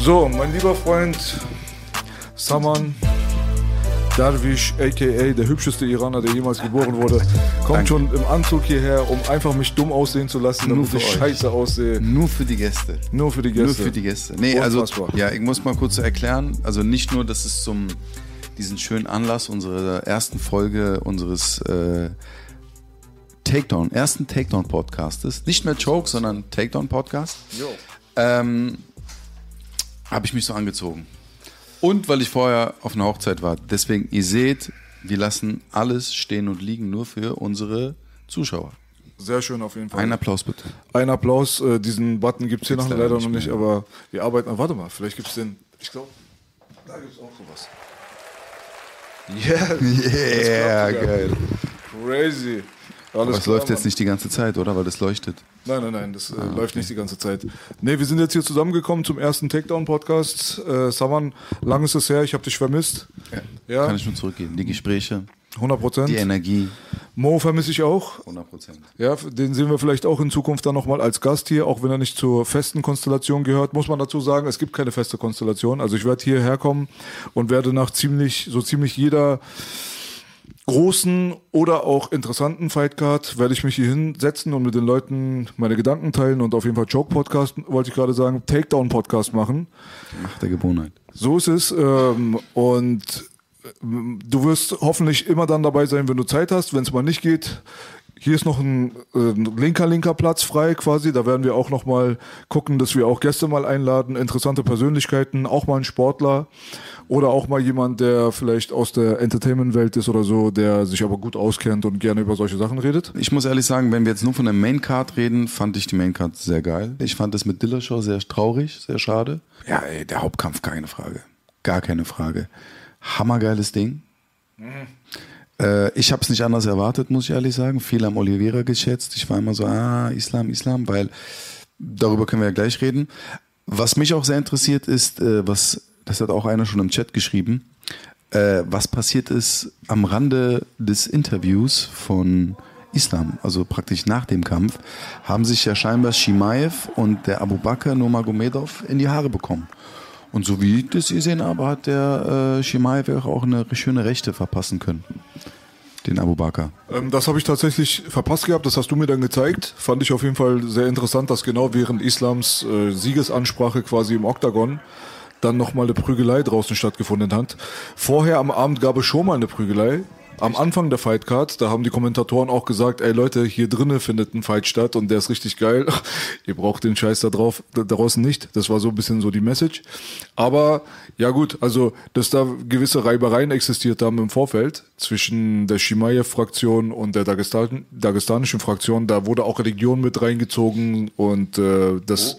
So, mein lieber Freund Saman Darwish, a.k.a. der hübscheste Iraner, der jemals geboren wurde, kommt schon im Anzug hierher, um einfach mich dumm aussehen zu lassen, damit für ich euch. scheiße aussehe. Nur für die Gäste. Nur für die Gäste. Nur für die Gäste. Nee, also ja, ich muss mal kurz erklären. Also nicht nur, dass es zum diesen schönen Anlass unserer ersten Folge unseres äh, Takedown, ersten Takedown Podcastes, nicht mehr Joke, sondern Takedown Podcast, ähm, habe ich mich so angezogen. Und weil ich vorher auf einer Hochzeit war. Deswegen, ihr seht, wir lassen alles stehen und liegen nur für unsere Zuschauer. Sehr schön auf jeden Fall. Ein Applaus bitte. Ein Applaus, äh, diesen Button gibt es hier noch leider noch nicht mehr. aber wir arbeiten. Warte mal, vielleicht gibt es den. Ich glaube, da gibt es auch sowas. Yeah, Yeah, geil. crazy. Alles Aber es läuft jetzt nicht die ganze Zeit, oder? Weil das leuchtet. Nein, nein, nein, das äh, Ah, läuft nicht die ganze Zeit. Nee, wir sind jetzt hier zusammengekommen zum ersten Takedown-Podcast. Äh, Saman, lang ist es her, ich habe dich vermisst. Ja, Kann ich nur zurückgeben. Die Gespräche, 100 Prozent. die Energie, Mo vermisse ich auch. 100 Prozent. Ja, den sehen wir vielleicht auch in Zukunft dann nochmal als Gast hier, auch wenn er nicht zur festen Konstellation gehört. Muss man dazu sagen, es gibt keine feste Konstellation. Also ich werde hierher kommen und werde nach ziemlich, so ziemlich jeder großen oder auch interessanten Fightcard werde ich mich hier hinsetzen und mit den Leuten meine Gedanken teilen und auf jeden Fall Joke Podcast, wollte ich gerade sagen, Takedown Podcast machen. Macht der Gewohnheit. So ist es. Ähm, und ähm, du wirst hoffentlich immer dann dabei sein, wenn du Zeit hast. Wenn es mal nicht geht, hier ist noch ein, äh, linker, linker Platz frei quasi. Da werden wir auch noch mal gucken, dass wir auch Gäste mal einladen, interessante Persönlichkeiten, auch mal einen Sportler oder auch mal jemand, der vielleicht aus der Entertainment-Welt ist oder so, der sich aber gut auskennt und gerne über solche Sachen redet. Ich muss ehrlich sagen, wenn wir jetzt nur von der Maincard reden, fand ich die Maincard sehr geil. Ich fand das mit Dillashaw sehr traurig, sehr schade. Ja, ey, der Hauptkampf, keine Frage. Gar keine Frage. Hammergeiles Ding. Äh, ich habe es nicht anders erwartet, muss ich ehrlich sagen. Viel am Oliveira geschätzt. Ich war immer so, ah, Islam, Islam, weil darüber können wir ja gleich reden. Was mich auch sehr interessiert ist, äh, was, das hat auch einer schon im Chat geschrieben, äh, was passiert ist am Rande des Interviews von Islam, also praktisch nach dem Kampf, haben sich ja scheinbar Shimaev und der Abu Bakr Nurmagomedov in die Haare bekommen. Und so wie ich das gesehen habe, hat der äh, Shimaev auch eine schöne Rechte verpassen können. Den Abu Bakr. Ähm, das habe ich tatsächlich verpasst gehabt, das hast du mir dann gezeigt. Fand ich auf jeden Fall sehr interessant, dass genau während Islams äh, Siegesansprache quasi im Oktagon dann nochmal eine Prügelei draußen stattgefunden hat. Vorher am Abend gab es schon mal eine Prügelei. Am Anfang der Fightcard, da haben die Kommentatoren auch gesagt, ey Leute, hier drinnen findet ein Fight statt und der ist richtig geil. Ihr braucht den Scheiß da drauf, da draußen nicht. Das war so ein bisschen so die Message. Aber ja gut, also dass da gewisse Reibereien existiert haben im Vorfeld zwischen der Shimaev-Fraktion und der Dagestan dagestanischen Fraktion, da wurde auch Religion mit reingezogen und äh, das.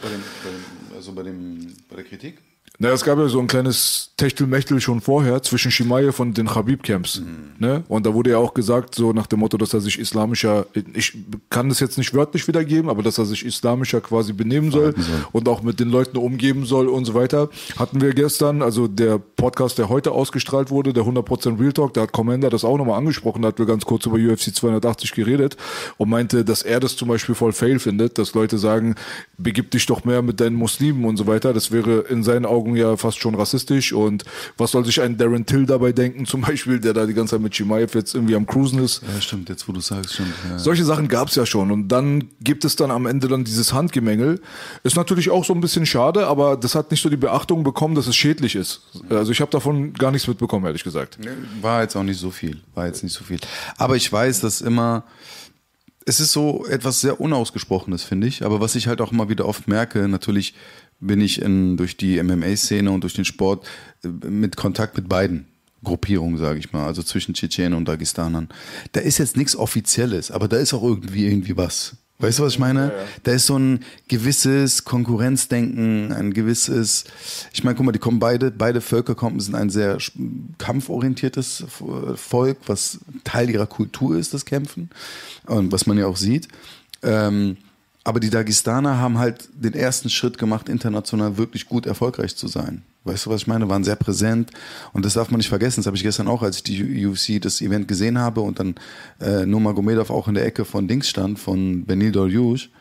also bei, dem, bei der Kritik? Na, es gab ja so ein kleines Techtelmechtel schon vorher zwischen Shimaev und den Habib-Camps. Ne? Und da wurde ja auch gesagt, so nach dem Motto, dass er sich islamischer, ich kann das jetzt nicht wörtlich wiedergeben, aber dass er sich islamischer quasi benehmen soll, und auch mit den Leuten umgeben soll und so weiter. Hatten wir gestern, also der Podcast, der heute ausgestrahlt wurde, der 100% Real Talk, da hat Commander das auch nochmal angesprochen, da hat wir ganz kurz über UFC 280 geredet und meinte, dass er das zum Beispiel voll fail findet, dass Leute sagen, begib dich doch mehr mit deinen Muslimen und so weiter. Das wäre in seinen Augen ja fast schon rassistisch und was soll sich ein Darren Till dabei denken, zum Beispiel, der da die ganze Zeit mit Chimaev jetzt irgendwie am Cruisen ist. Ja, stimmt, jetzt wo du sagst, stimmt. Ja. Solche Sachen gab es ja schon und dann gibt es dann am Ende dann dieses Handgemengel. Ist natürlich auch so ein bisschen schade, aber das hat nicht so die Beachtung bekommen, dass es schädlich ist. Also ich habe davon gar nichts mitbekommen, ehrlich gesagt. War jetzt auch nicht so viel. War jetzt nicht so viel. Aber ich weiß, dass immer. Es ist so etwas sehr Unausgesprochenes, finde ich. Aber was ich halt auch immer wieder oft merke, natürlich bin ich in, durch die MMA-Szene und durch den Sport äh, mit Kontakt mit beiden. Gruppierung, sage ich mal, also zwischen Tschetschenen und Dagestanern. Da ist jetzt nichts Offizielles, aber da ist auch irgendwie irgendwie was. Weißt du, was ich meine? Da ist so ein gewisses Konkurrenzdenken, ein gewisses, ich meine, guck mal, die kommen beide, beide Völker kommen, sind ein sehr kampforientiertes Volk, was Teil ihrer Kultur ist, das Kämpfen, und was man ja auch sieht. Ähm, aber die Dagestaner haben halt den ersten Schritt gemacht, international wirklich gut erfolgreich zu sein. Weißt du, was ich meine? Waren sehr präsent und das darf man nicht vergessen. Das habe ich gestern auch, als ich die UFC, das Event gesehen habe und dann äh, Nurmagomedov auch in der Ecke von Dings stand, von Benil Doriush.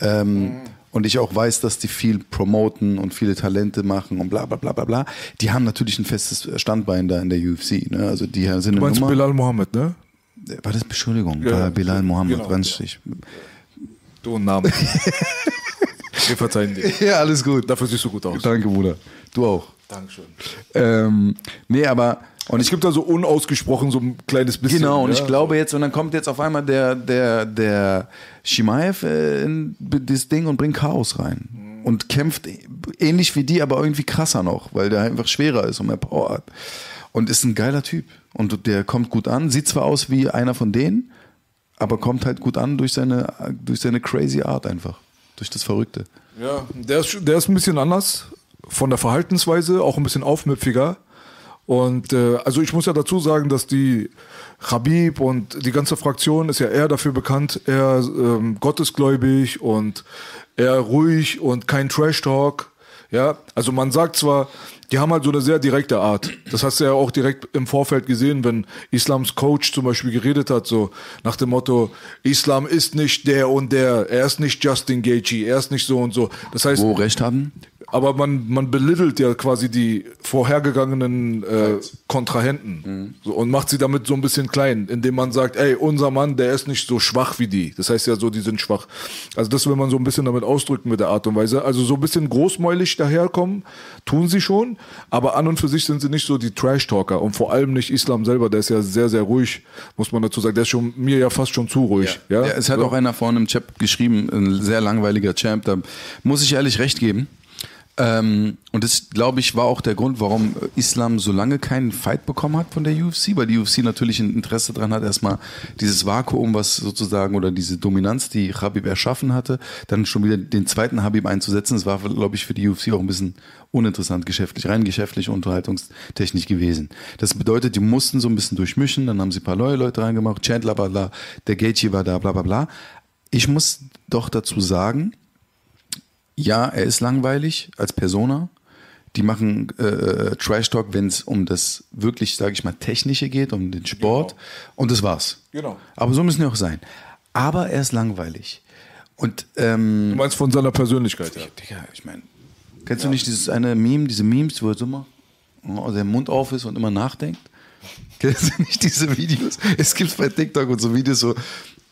Ähm, Und ich auch weiß, dass die viel promoten und viele Talente machen und bla bla bla bla bla. Die haben natürlich ein festes Standbein da in der UFC. Ne? Also die sind Du meinst Nummer. Bilal Mohammed, ne? War das Entschuldigung? Ja, Bilal Mohammed, genau, ganz richtig. Du und Namen. Wir verzeihen dir. Ja, alles gut. Dafür siehst du gut aus. Danke, Bruder. Du auch. Dankeschön. Ähm, nee, aber und Es ich gibt da so unausgesprochen so ein kleines bisschen. genau und ja, ich glaube jetzt und dann kommt jetzt auf einmal der der der Shimaev äh, in das Ding und bringt Chaos rein und kämpft ähnlich wie die, aber irgendwie krasser noch, weil der einfach schwerer ist und mehr Power hat und ist ein geiler Typ und der kommt gut an, sieht zwar aus wie einer von denen, aber kommt halt gut an durch seine durch seine crazy Art einfach, durch das Verrückte. Ja, der ist, der ist ein bisschen anders von der Verhaltensweise, auch ein bisschen aufmüpfiger. Und äh, also ich muss ja dazu sagen, dass die Habib und die ganze Fraktion ist ja eher dafür bekannt, eher ähm, gottesgläubig und eher ruhig und kein Trash-Talk. Ja, also man sagt zwar, die haben halt so eine sehr direkte Art. Das hast du ja auch direkt im Vorfeld gesehen, wenn Islams Coach zum Beispiel geredet hat, so nach dem Motto, Islam ist nicht der und der, er ist nicht Justin Gaethje, er ist nicht so und so. Das heißt, Wo recht hatten? Aber man, man belittelt ja quasi die vorhergegangenen äh, Kontrahenten so, und macht sie damit so ein bisschen klein, indem man sagt, ey, unser Mann, der ist nicht so schwach wie die. Das heißt ja so, die sind schwach. Also das will man so ein bisschen damit ausdrücken mit der Art und Weise. Also so ein bisschen großmäulig daherkommen, tun sie schon, aber an und für sich sind sie nicht so die Trash-Talker und vor allem nicht Islam selber, der ist ja sehr, sehr ruhig, muss man dazu sagen. Der ist schon mir ja fast schon zu ruhig. Ja, Ja, es hat So. auch einer vorne im Chat geschrieben, ein sehr langweiliger Champ, da muss ich ehrlich recht geben. Ähm, und das, glaube ich, war auch der Grund, warum Islam so lange keinen Fight bekommen hat von der UFC, weil die UFC natürlich ein Interesse dran hat, erstmal dieses Vakuum, was sozusagen, oder diese Dominanz, die Habib erschaffen hatte, dann schon wieder den zweiten Habib einzusetzen. Das war, glaube ich, für die UFC auch ein bisschen uninteressant geschäftlich, rein geschäftlich, unterhaltungstechnisch gewesen. Das bedeutet, die mussten so ein bisschen durchmischen, dann haben sie ein paar neue Leute reingemacht, Chandler war da, der Gaethje war da, bla bla bla. Ich muss doch dazu sagen, ja, er ist langweilig als Persona. Die machen äh, Trash Talk, wenn es um das wirklich, sage ich mal, Technische geht, um den Sport. Und das war's. Genau. Aber so müssen die auch sein. Aber er ist langweilig. Und ähm, Du meinst von seiner Persönlichkeit, ja. Digga, ich meine, kennst du nicht dieses eine Meme, diese Memes, wo er so immer, oh, der Mund auf ist und immer nachdenkt? Kennst du nicht diese Videos? Es gibt bei TikTok und so Videos so,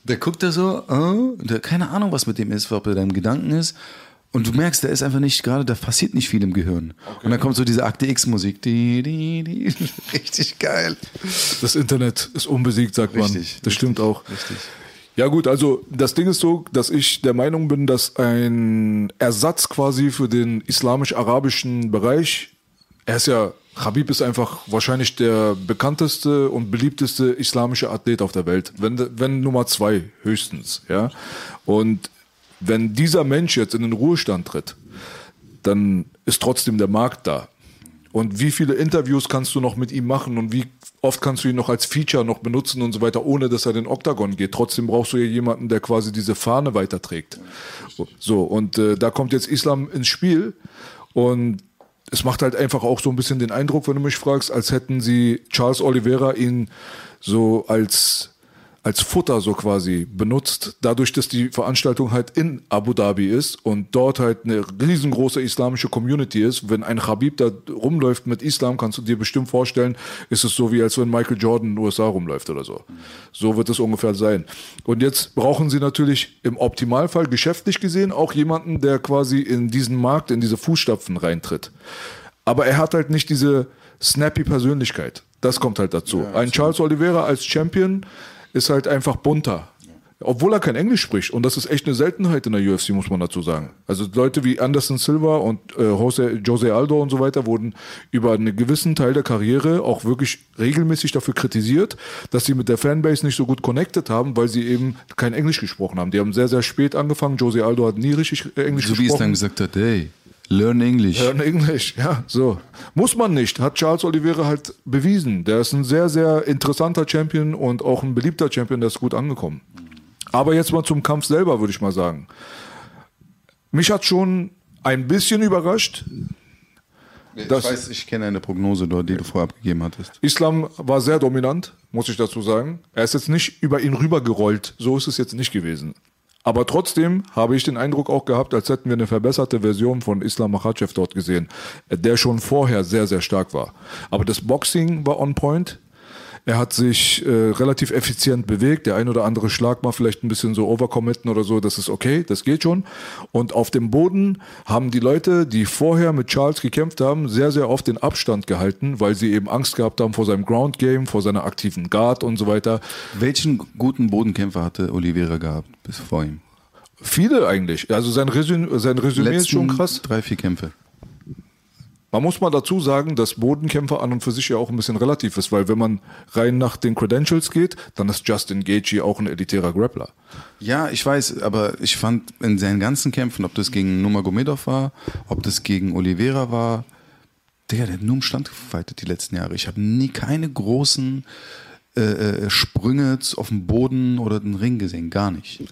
der guckt da so, äh, der, keine Ahnung, was mit dem ist, ob er da im Gedanken ist. Und du merkst, der ist einfach nicht gerade, da passiert nicht viel im Gehirn. Und dann kommt so diese Akte X-Musik. Die, die, die. Richtig geil. Das Internet ist unbesiegt, sagt man. Richtig, Das stimmt auch. richtig. Ja gut, also das Ding ist so, dass ich der Meinung bin, dass ein Ersatz quasi für den islamisch-arabischen Bereich, er ist ja, Habib ist einfach wahrscheinlich der bekannteste und beliebteste islamische Athlet auf der Welt, wenn, wenn Nummer zwei höchstens, ja. Und wenn dieser Mensch jetzt in den Ruhestand tritt, dann ist trotzdem der Markt da. Und wie viele Interviews kannst du noch mit ihm machen und wie oft kannst du ihn noch als Feature noch benutzen und so weiter, ohne dass er den Oktagon geht. Trotzdem brauchst du ja jemanden, der quasi diese Fahne weiterträgt. So, und äh, da kommt jetzt Islam ins Spiel und es macht halt einfach auch so ein bisschen den Eindruck, wenn du mich fragst, als hätten sie Charles Oliveira ihn so als als Futter so quasi benutzt, dadurch, dass die Veranstaltung halt in Abu Dhabi ist und dort halt eine riesengroße islamische Community ist. Wenn ein Habib da rumläuft mit Islam, kannst du dir bestimmt vorstellen, ist es so wie als wenn Michael Jordan in den USA rumläuft oder so. So wird es ungefähr sein. Und jetzt brauchen sie natürlich im Optimalfall geschäftlich gesehen auch jemanden, der quasi in diesen Markt, in diese Fußstapfen reintritt. Aber er hat halt nicht diese snappy Persönlichkeit. Das kommt halt dazu. ein Charles Oliveira als Champion ist halt einfach bunter. obwohl er kein Englisch spricht. Und das ist echt eine Seltenheit in der UFC, muss man dazu sagen. Also Leute wie Anderson Silva und äh, Jose, Jose Aldo und so weiter wurden über einen gewissen Teil der Karriere auch wirklich regelmäßig dafür kritisiert, dass sie mit der Fanbase nicht so gut connected haben, weil sie eben kein Englisch gesprochen haben. Die haben sehr, sehr spät angefangen. Jose Aldo hat nie richtig äh, Englisch So wie gesprochen. es dann gesagt hat, hey, learn English. Learn English, ja, so. Muss man nicht, hat Charles Oliveira halt bewiesen. Der ist ein sehr, sehr interessanter Champion und auch ein beliebter Champion, der ist gut angekommen. Aber jetzt mal zum Kampf selber, würde ich mal sagen. Mich hat schon ein bisschen überrascht. ich das- weiß, ich kenne eine Prognose dort, die du vorher abgegeben hattest. Islam war sehr dominant, muss ich dazu sagen. Er ist jetzt nicht über ihn rübergerollt. So ist es jetzt nicht gewesen. Aber trotzdem habe ich den Eindruck auch gehabt, als hätten wir eine verbesserte Version von Islam Makhachev dort gesehen, der schon vorher sehr, sehr stark war. Aber das Boxing war on point. Er hat sich äh, relativ effizient bewegt. Der ein oder andere Schlag mal vielleicht ein bisschen so overcommitten oder so. Das ist okay, das geht schon. Und auf dem Boden haben die Leute, die vorher mit Charles gekämpft haben, sehr, sehr oft den Abstand gehalten, weil sie eben Angst gehabt haben vor seinem Ground Game, vor seiner aktiven Guard und so weiter. Welchen guten Bodenkämpfer hatte Oliveira gehabt bis vor ihm? Viele eigentlich. Also sein Resümee, sein Resümee ist schon krass. drei, vier Kämpfe. Man muss mal dazu sagen, dass Bodenkämpfer an und für sich ja auch ein bisschen relativ ist, weil wenn man rein nach den Credentials geht, dann ist Justin Gaethje auch ein elitärer Grappler. Ja, ich weiß, aber ich fand in seinen ganzen Kämpfen, ob das gegen Nurmagomedov war, ob das gegen Oliveira war, Digga, der hat nur im Stand gefightet die letzten Jahre. Ich habe nie keine großen äh, äh, Sprünge auf dem Boden oder den Ring gesehen, gar nicht.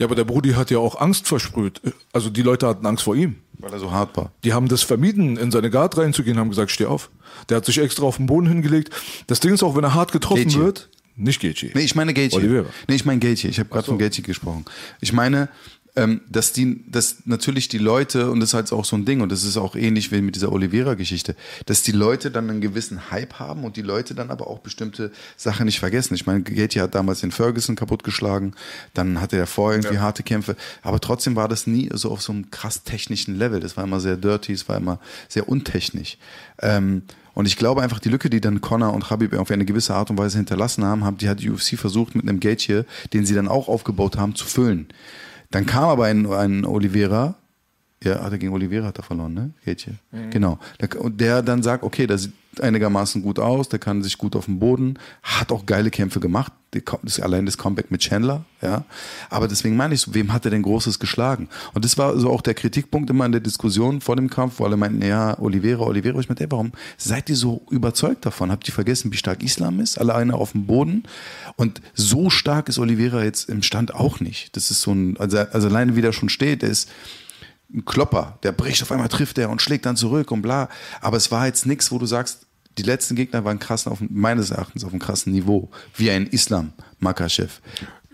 Ja, aber der Brudi hat ja auch Angst versprüht. Also die Leute hatten Angst vor ihm. Weil er so hart war. Die haben das vermieden, in seine Guard reinzugehen, haben gesagt, steh auf. Der hat sich extra auf den Boden hingelegt. Das Ding ist auch, wenn er hart getroffen Gaethje. wird, nicht Gaethje. Nee, ich meine Gaethje. Oliveira. Nee, ich meine Gaethje. Ich habe gerade von Gaethje gesprochen. Ich meine, ähm, dass die, dass natürlich die Leute, und das ist halt auch so ein Ding, und das ist auch ähnlich wie mit dieser Oliveira-Geschichte, dass die Leute dann einen gewissen Hype haben und die Leute dann aber auch bestimmte Sachen nicht vergessen. Ich meine, Gaethje hat damals den Ferguson kaputtgeschlagen, dann hatte er vorher irgendwie harte Kämpfe, aber trotzdem war das nie so auf so einem krass technischen Level. Das war immer sehr dirty, es war immer sehr untechnisch. Ähm, und ich glaube einfach, die Lücke, die dann Connor und Habib auf eine gewisse Art und Weise hinterlassen haben, haben die hat die UFC versucht mit einem Gaethje, den sie dann auch aufgebaut haben, zu füllen. Dann kam aber ein, ein Oliveira, ja, hat er gegen Oliveira hat er verloren, ne? Gaethje. Genau. Der- Und der dann sagt, okay, der sieht einigermaßen gut aus, der kann sich gut auf dem Boden, hat auch geile Kämpfe gemacht. Das allein das Comeback mit Chandler, ja. Aber deswegen meine ich so, wem hat er denn Großes geschlagen? Und das war so auch der Kritikpunkt immer in der Diskussion vor dem Kampf, wo alle meinten, ja, Oliveira, Oliveira. Ich meinte, ey, warum seid ihr so überzeugt davon? Habt ihr vergessen, wie stark Islam ist? Alle einer auf dem Boden. Und so stark ist Oliveira jetzt im Stand auch nicht. Das ist so ein, also, also alleine wie der schon steht, der ist, ein Klopper, der bricht auf einmal trifft er und schlägt dann zurück und bla. Aber es war jetzt nichts, wo du sagst, die letzten Gegner waren krass auf, meines Erachtens auf einem krassen Niveau, wie ein Islam Makachev.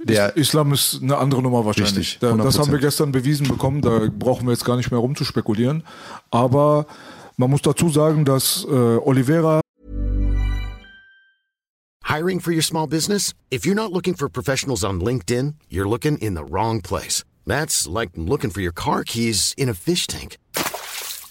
Der, Islam ist eine andere Nummer wahrscheinlich. Richtig, Da, das 100%. haben wir gestern bewiesen bekommen, da brauchen wir jetzt gar nicht mehr rumzuspekulieren. Aber man muss dazu sagen, dass äh, Oliveira Hiring for your small business? If you're not looking for professionals on LinkedIn, you're looking in the wrong place. That's like looking for your car keys in a fish tank.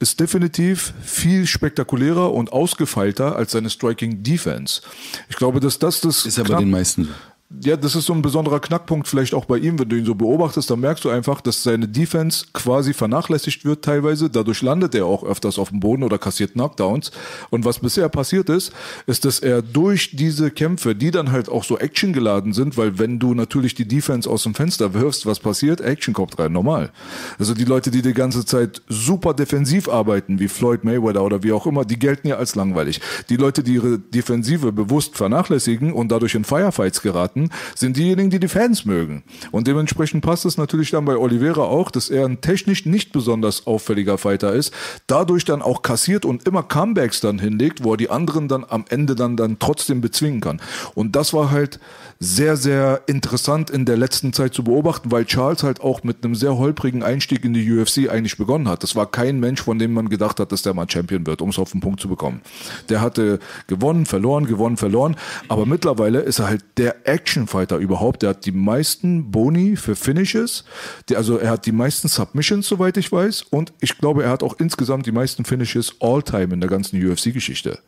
ist definitiv viel spektakulärer und ausgefeilter als seine Striking Defense. Ich glaube, dass das das ist aber knapp- den meisten. Ja, das ist so ein besonderer Knackpunkt vielleicht auch bei ihm, wenn du ihn so beobachtest, dann merkst du einfach, dass seine Defense quasi vernachlässigt wird teilweise. Dadurch landet er auch öfters auf dem Boden oder kassiert Knockdowns. Und was bisher passiert ist, ist, dass er durch diese Kämpfe, die dann halt auch so actiongeladen sind, weil wenn du natürlich die Defense aus dem Fenster wirfst, was passiert? Action kommt rein, normal. Also die Leute, die die ganze Zeit super defensiv arbeiten, wie Floyd Mayweather oder wie auch immer, die gelten ja als langweilig. Die Leute, die ihre Defensive bewusst vernachlässigen und dadurch in Firefights geraten, hatten, sind diejenigen, die die Fans mögen. Und dementsprechend passt es natürlich dann bei Oliveira auch, dass er ein technisch nicht besonders auffälliger Fighter ist, dadurch dann auch kassiert und immer Comebacks dann hinlegt, wo er die anderen dann am Ende dann, dann trotzdem bezwingen kann. Und das war halt sehr, sehr interessant in der letzten Zeit zu beobachten, weil Charles halt auch mit einem sehr holprigen Einstieg in die UFC eigentlich begonnen hat. Das war kein Mensch, von dem man gedacht hat, dass der mal Champion wird, um es auf den Punkt zu bekommen. Der hatte gewonnen, verloren, gewonnen, verloren, aber mittlerweile ist er halt der Actionfighter überhaupt. Der hat die meisten Boni für Finishes, die, also er hat die meisten Submissions, soweit ich weiß, und ich glaube, er hat auch insgesamt die meisten Finishes all-time in der ganzen UFC-Geschichte.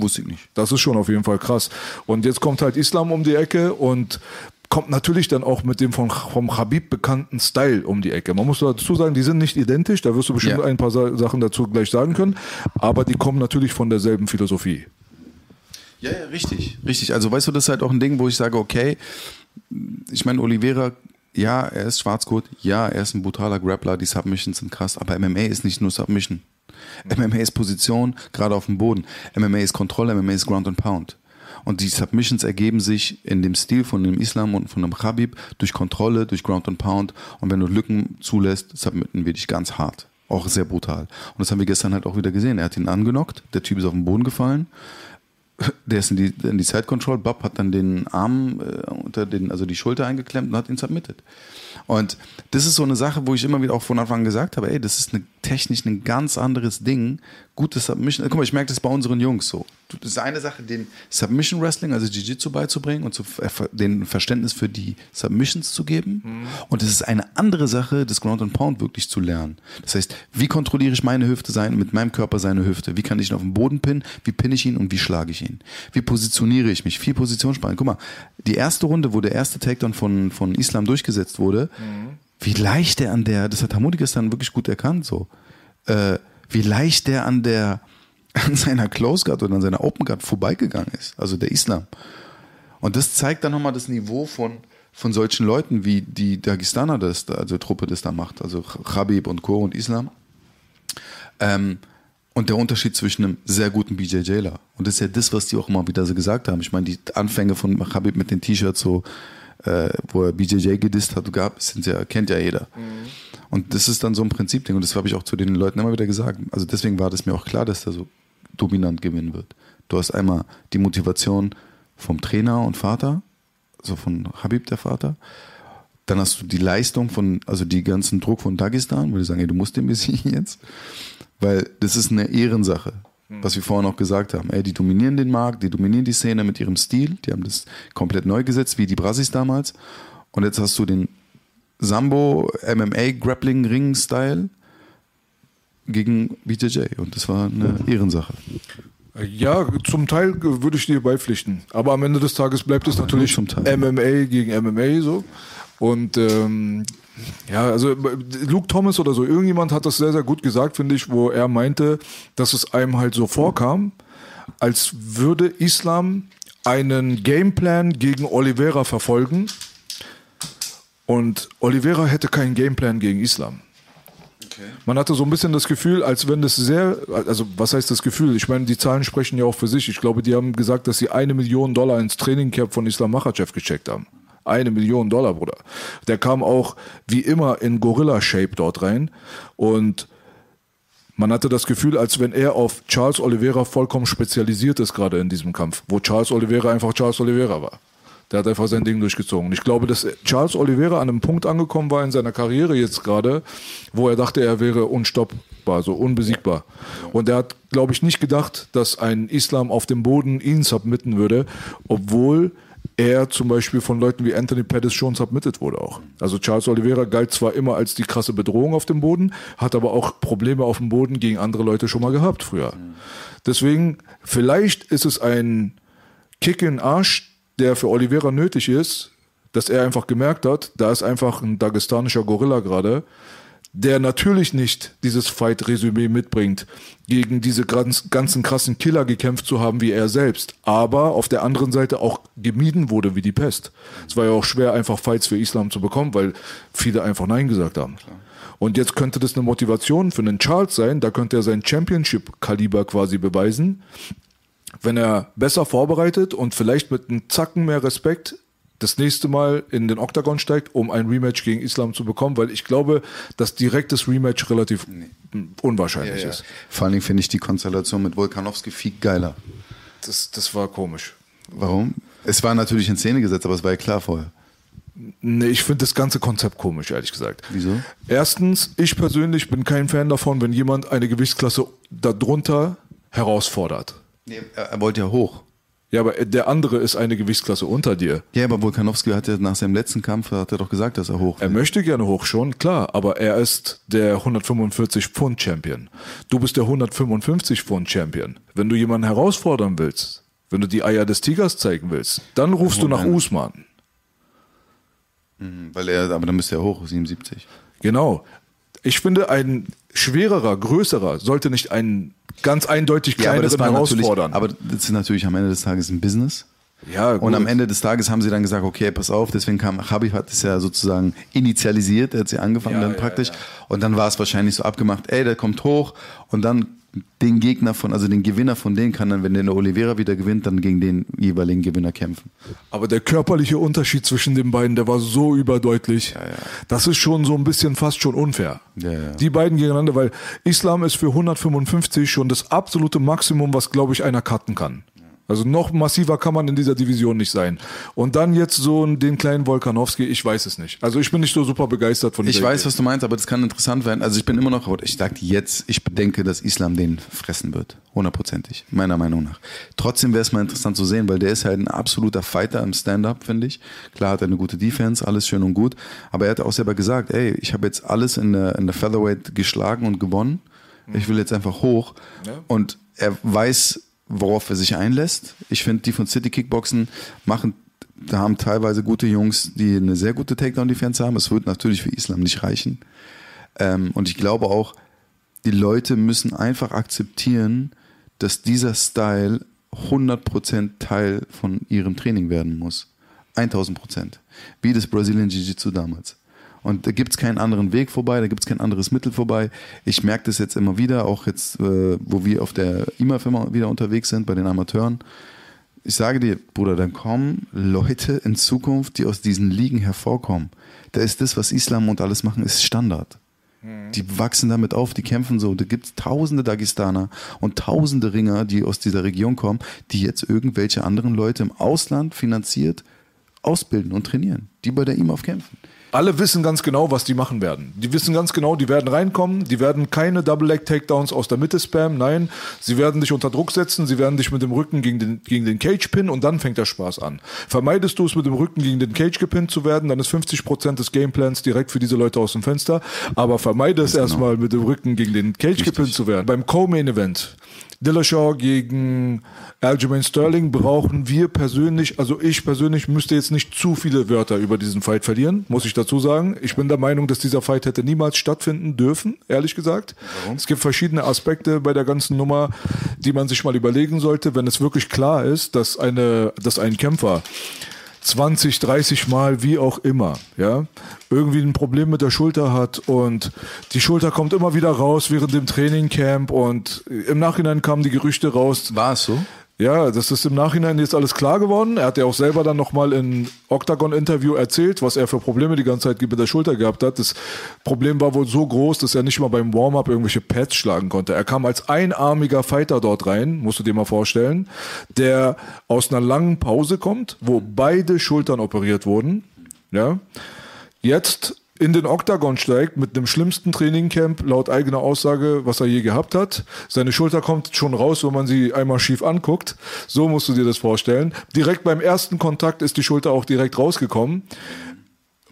Wusste ich nicht. Das ist schon auf jeden Fall krass. Und jetzt kommt halt Islam um die Ecke und kommt natürlich dann auch mit dem von, vom Habib bekannten Style um die Ecke. Man muss dazu sagen, die sind nicht identisch, da wirst du bestimmt Ja. ein paar Sa- Sachen dazu gleich sagen können, aber die kommen natürlich von derselben Philosophie. Ja, ja, richtig, richtig. Also weißt du, das ist halt auch ein Ding, wo ich sage, okay, ich meine, Oliveira, ja, er ist Schwarzgurt, ja, er ist ein brutaler Grappler, die Submissions sind krass, aber MMA ist nicht nur Submission. MMA ist Position, gerade auf dem Boden. MMA ist Kontrolle, MMA ist Ground and Pound. Und die Submissions ergeben sich in dem Stil von dem Islam und von dem Khabib durch Kontrolle, durch Ground and Pound. Und wenn du Lücken zulässt, submitten wir dich ganz hart. Auch sehr brutal. Und das haben wir gestern halt auch wieder gesehen. Er hat ihn angenockt, der Typ ist auf den Boden gefallen der ist in die, in die Side Control, Bob hat dann den Arm äh, unter den, also die Schulter eingeklemmt und hat ihn submitted. Und das ist so eine Sache, wo ich immer wieder auch von Anfang an gesagt habe, ey, das ist eine, technisch ein ganz anderes Ding. Gutes Submission. Guck mal, ich merke das bei unseren Jungs so. Das ist eine Sache, den Submission Wrestling, also Jiu-Jitsu beizubringen und zu, äh, den Verständnis für die Submissions zu geben. Und es ist eine andere Sache, das Ground and Pound wirklich zu lernen. Das heißt, wie kontrolliere ich meine Hüfte sein, mit meinem Körper seine Hüfte? Wie kann ich ihn auf den Boden pinnen? Wie pinne ich ihn und wie schlage ich ihn? Wie positioniere ich mich? Viel Positionsspanne. Guck mal, die erste Runde, wo der erste Takedown von, von Islam durchgesetzt wurde, wie leicht der an der, das hat Hamudi gestern wirklich gut erkannt, so, äh, wie leicht der an der, an seiner Close Guard oder an seiner Open Guard vorbeigegangen ist, also der Islam. Und das zeigt dann nochmal das Niveau von, von solchen Leuten, wie die Dagestaner das, da- also Truppe das da macht, also Khabib und Co. und Islam. Ähm, und der Unterschied zwischen einem sehr guten BJJler. Und das ist ja das, was die auch immer wieder so gesagt haben. Ich meine, die Anfänge von Khabib mit den T-Shirts, so, äh, wo er BJJ gedisst hat, gab, sind ja, kennt ja jeder. Und das ist dann so ein Prinzipding. Und das habe ich auch zu den Leuten immer wieder gesagt. Also deswegen war das mir auch klar, dass der so dominant gewinnen wird. Du hast einmal die Motivation vom Trainer und Vater, also von Habib, der Vater. Dann hast du die Leistung von, also die ganzen Druck von Dagestan, wo die sagen, ey, du musst den besiegen jetzt. Weil das ist eine Ehrensache, was wir vorhin auch gesagt haben. Ey, die dominieren den Markt, die dominieren die Szene mit ihrem Stil. Die haben das komplett neu gesetzt, wie die Brasis damals. Und jetzt hast du den Sambo MMA Grappling Ring Style gegen BJJ. Und das war eine Ehrensache. Ja, zum Teil würde ich dir beipflichten. Aber am Ende des Tages bleibt es natürlich zum Teil. MMA gegen MMA so. Und ähm, ja, also Luke Thomas oder so, irgendjemand hat das sehr, sehr gut gesagt, finde ich, wo er meinte, dass es einem halt so vorkam, als würde Islam einen Gameplan gegen Oliveira verfolgen und Oliveira hätte keinen Gameplan gegen Islam. Man hatte so ein bisschen das Gefühl, als wenn das sehr, also was heißt das Gefühl? Ich meine, die Zahlen sprechen ja auch für sich. Ich glaube, die haben gesagt, dass sie eine Million Dollar ins Trainingcamp von Islam Makhachev gecheckt haben. Eine Million Dollar, Bruder. Der kam auch wie immer in Gorilla-Shape dort rein und man hatte das Gefühl, als wenn er auf Charles Oliveira vollkommen spezialisiert ist, gerade in diesem Kampf, wo Charles Oliveira einfach Charles Oliveira war. Der hat einfach sein Ding durchgezogen. Ich glaube, dass Charles Oliveira an einem Punkt angekommen war in seiner Karriere jetzt gerade, wo er dachte, er wäre unstoppbar, so unbesiegbar. Und er hat, glaube ich, nicht gedacht, dass ein Islam auf dem Boden ihn submitten würde, obwohl er zum Beispiel von Leuten wie Anthony Pettis schon submitted wurde auch. Also Charles Oliveira galt zwar immer als die krasse Bedrohung auf dem Boden, hat aber auch Probleme auf dem Boden gegen andere Leute schon mal gehabt früher. Deswegen, vielleicht ist es ein Kick in den Arsch, der für Oliveira nötig ist, dass er einfach gemerkt hat, da ist einfach ein dagestanischer Gorilla gerade, der natürlich nicht dieses Fight-Resümee mitbringt, gegen diese ganz, ganzen krassen Killer gekämpft zu haben wie er selbst, aber auf der anderen Seite auch gemieden wurde wie die Pest. Es war ja auch schwer, einfach Fights für Islam zu bekommen, weil viele einfach Nein gesagt haben. Und jetzt könnte das eine Motivation für einen Charles sein, da könnte er sein Championship-Kaliber quasi beweisen, wenn er besser vorbereitet und vielleicht mit einem Zacken mehr Respekt das nächste Mal in den Oktagon steigt, um ein Rematch gegen Islam zu bekommen, weil ich glaube, dass direktes Rematch relativ unwahrscheinlich ist. Vor allen Dingen finde ich die Konstellation mit Volkanowski viel geiler. Das, das war komisch. Warum? Es war natürlich in Szene gesetzt, aber es war ja klar vorher. Nee, ich finde das ganze Konzept komisch, ehrlich gesagt. Wieso? Erstens, ich persönlich bin kein Fan davon, wenn jemand eine Gewichtsklasse darunter herausfordert. Nee, er, er wollte ja hoch. Ja, aber der andere ist eine Gewichtsklasse unter dir. Ja, aber Volkanowski hat ja nach seinem letzten Kampf hat er doch gesagt, dass er hoch Er will. möchte gerne hoch schon, klar, aber er ist der 145 Pfund Champion. Du bist der 155 Pfund Champion. Wenn du jemanden herausfordern willst, wenn du die Eier des Tigers zeigen willst, dann rufst du nach Usman. Weil er, aber dann müsste er hoch, 77. Genau. Ich finde, ein schwererer, größerer sollte nicht einen ganz eindeutig Ja, kleineren natürlich, herausfordern. aber das ist natürlich am Ende des Tages ein Business. ja, gut. Und am Ende des Tages haben sie dann gesagt, okay, pass auf, deswegen kam, Habib hat es ja sozusagen initialisiert, er hat sie angefangen Ja, dann ja, praktisch. Und dann war es wahrscheinlich so abgemacht, ey, der kommt hoch und dann den Gegner von, also den Gewinner von denen kann dann, wenn der Oliveira wieder gewinnt, dann gegen den jeweiligen Gewinner kämpfen. Aber der körperliche Unterschied zwischen den beiden, der war so überdeutlich. Das ist schon so ein bisschen fast schon unfair. Ja, ja. Die beiden gegeneinander, weil Islam ist für 155 schon das absolute Maximum, was, glaube ich, einer cutten kann. Also noch massiver kann man in dieser Division nicht sein. Und dann jetzt so den kleinen Volkanowski, ich weiß es nicht. Also ich bin nicht so super begeistert von Ich weiß, Idee. was du meinst, aber das kann interessant werden. Also ich bin immer noch, ich sag jetzt, ich bedenke, dass Islam den fressen wird. Hundertprozentig, meiner Meinung nach. Trotzdem wäre es mal interessant zu sehen, weil der ist halt ein absoluter Fighter im Stand-Up, finde ich. Klar hat er eine gute Defense, alles schön und gut. Aber er hat auch selber gesagt, ey, ich habe jetzt alles in der, in der Featherweight geschlagen und gewonnen. Ich will jetzt einfach hoch. Und er weiß, worauf er sich einlässt. Ich finde, die von City Kickboxen machen, da haben teilweise gute Jungs, die eine sehr gute Takedown-Defense haben. Es wird natürlich für Islam nicht reichen. Ähm, und ich glaube auch, die Leute müssen einfach akzeptieren, dass dieser Style 100% Teil von ihrem Training werden muss. 1000%. Wie das Brazilian Jiu-Jitsu damals. Und da gibt es keinen anderen Weg vorbei, da gibt es kein anderes Mittel vorbei. Ich merke das jetzt immer wieder, auch jetzt, äh, wo wir auf der IMAF immer wieder unterwegs sind, bei den Amateuren. Ich sage dir, Bruder, dann kommen Leute in Zukunft, die aus diesen Ligen hervorkommen. Da ist das, was Islam und alles machen, ist Standard. Die wachsen damit auf, die kämpfen so. Da gibt es tausende Dagestaner und tausende Ringer, die aus dieser Region kommen, die jetzt irgendwelche anderen Leute im Ausland finanziert ausbilden und trainieren, die bei der IMAF kämpfen. Alle wissen ganz genau, was die machen werden. Die wissen ganz genau, die werden reinkommen, die werden keine Double-Leg-Takedowns aus der Mitte spammen, nein, sie werden dich unter Druck setzen, sie werden dich mit dem Rücken gegen den, gegen den Cage pinnen und dann fängt der Spaß an. Vermeidest du es, mit dem Rücken gegen den Cage gepinnt zu werden, dann ist 50% des Gameplans direkt für diese Leute aus dem Fenster, aber vermeide es erstmal mit dem Rücken gegen den Cage gepinnt zu werden. Beim Co-Main-Event, Dillashaw gegen Aljamain Sterling brauchen wir persönlich, also ich persönlich müsste jetzt nicht zu viele Wörter über diesen Fight verlieren, muss ich dazu sagen. Ich bin der Meinung, dass dieser Fight hätte niemals stattfinden dürfen, ehrlich gesagt. Es gibt verschiedene Aspekte bei der ganzen Nummer, die man sich mal überlegen sollte, wenn es wirklich klar ist, dass eine, dass ein Kämpfer 20, 30 Mal, wie auch immer, ja, irgendwie ein Problem mit der Schulter hat und die Schulter kommt immer wieder raus während dem Trainingcamp und im Nachhinein kamen die Gerüchte raus. War es so? Ja, das ist im Nachhinein jetzt alles klar geworden. Er hat ja auch selber dann nochmal in Octagon-Interview erzählt, was er für Probleme die ganze Zeit mit der Schulter gehabt hat. Das Problem war wohl so groß, dass er nicht mal beim Warm-up irgendwelche Pads schlagen konnte. Er kam als einarmiger Fighter dort rein, musst du dir mal vorstellen, der aus einer langen Pause kommt, wo beide Schultern operiert wurden. Ja. Jetzt in den Oktagon steigt mit dem schlimmsten Trainingcamp laut eigener Aussage, was er je gehabt hat. Seine Schulter kommt schon raus, wenn man sie einmal schief anguckt. So musst du dir das vorstellen. Direkt beim ersten Kontakt ist die Schulter auch direkt rausgekommen.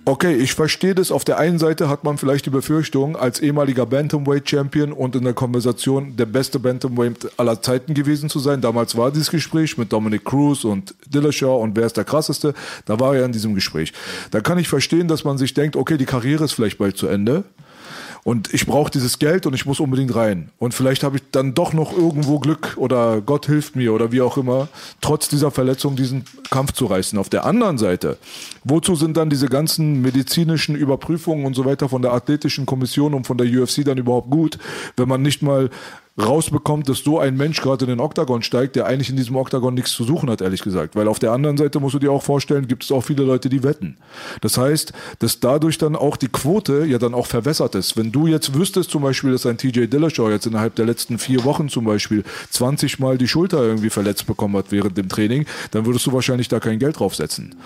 Okay, ich verstehe das. Auf der einen Seite hat man vielleicht die Befürchtung, als ehemaliger Bantamweight-Champion und in der Konversation der beste Bantamweight aller Zeiten gewesen zu sein. Damals war dieses Gespräch mit Dominic Cruz und Dillashaw und wer ist der krasseste. Da war er in diesem Gespräch. Da kann ich verstehen, dass man sich denkt, okay, die Karriere ist vielleicht bald zu Ende. Und ich brauche dieses Geld und ich muss unbedingt rein. Und vielleicht habe ich dann doch noch irgendwo Glück oder Gott hilft mir oder wie auch immer, trotz dieser Verletzung diesen Kampf zu reißen. Auf der anderen Seite, wozu sind dann diese ganzen medizinischen Überprüfungen und so weiter von der Athletischen Kommission und von der UFC dann überhaupt gut, wenn man nicht mal rausbekommt, dass so ein Mensch gerade in den Oktagon steigt, der eigentlich in diesem Oktagon nichts zu suchen hat, ehrlich gesagt. Weil auf der anderen Seite musst du dir auch vorstellen, gibt es auch viele Leute, die wetten. Das heißt, dass dadurch dann auch die Quote ja dann auch verwässert ist. Wenn du jetzt wüsstest zum Beispiel, dass ein TJ Dillashaw jetzt innerhalb der letzten vier Wochen zum Beispiel 20 Mal die Schulter irgendwie verletzt bekommen hat während dem Training, dann würdest du wahrscheinlich da kein Geld draufsetzen.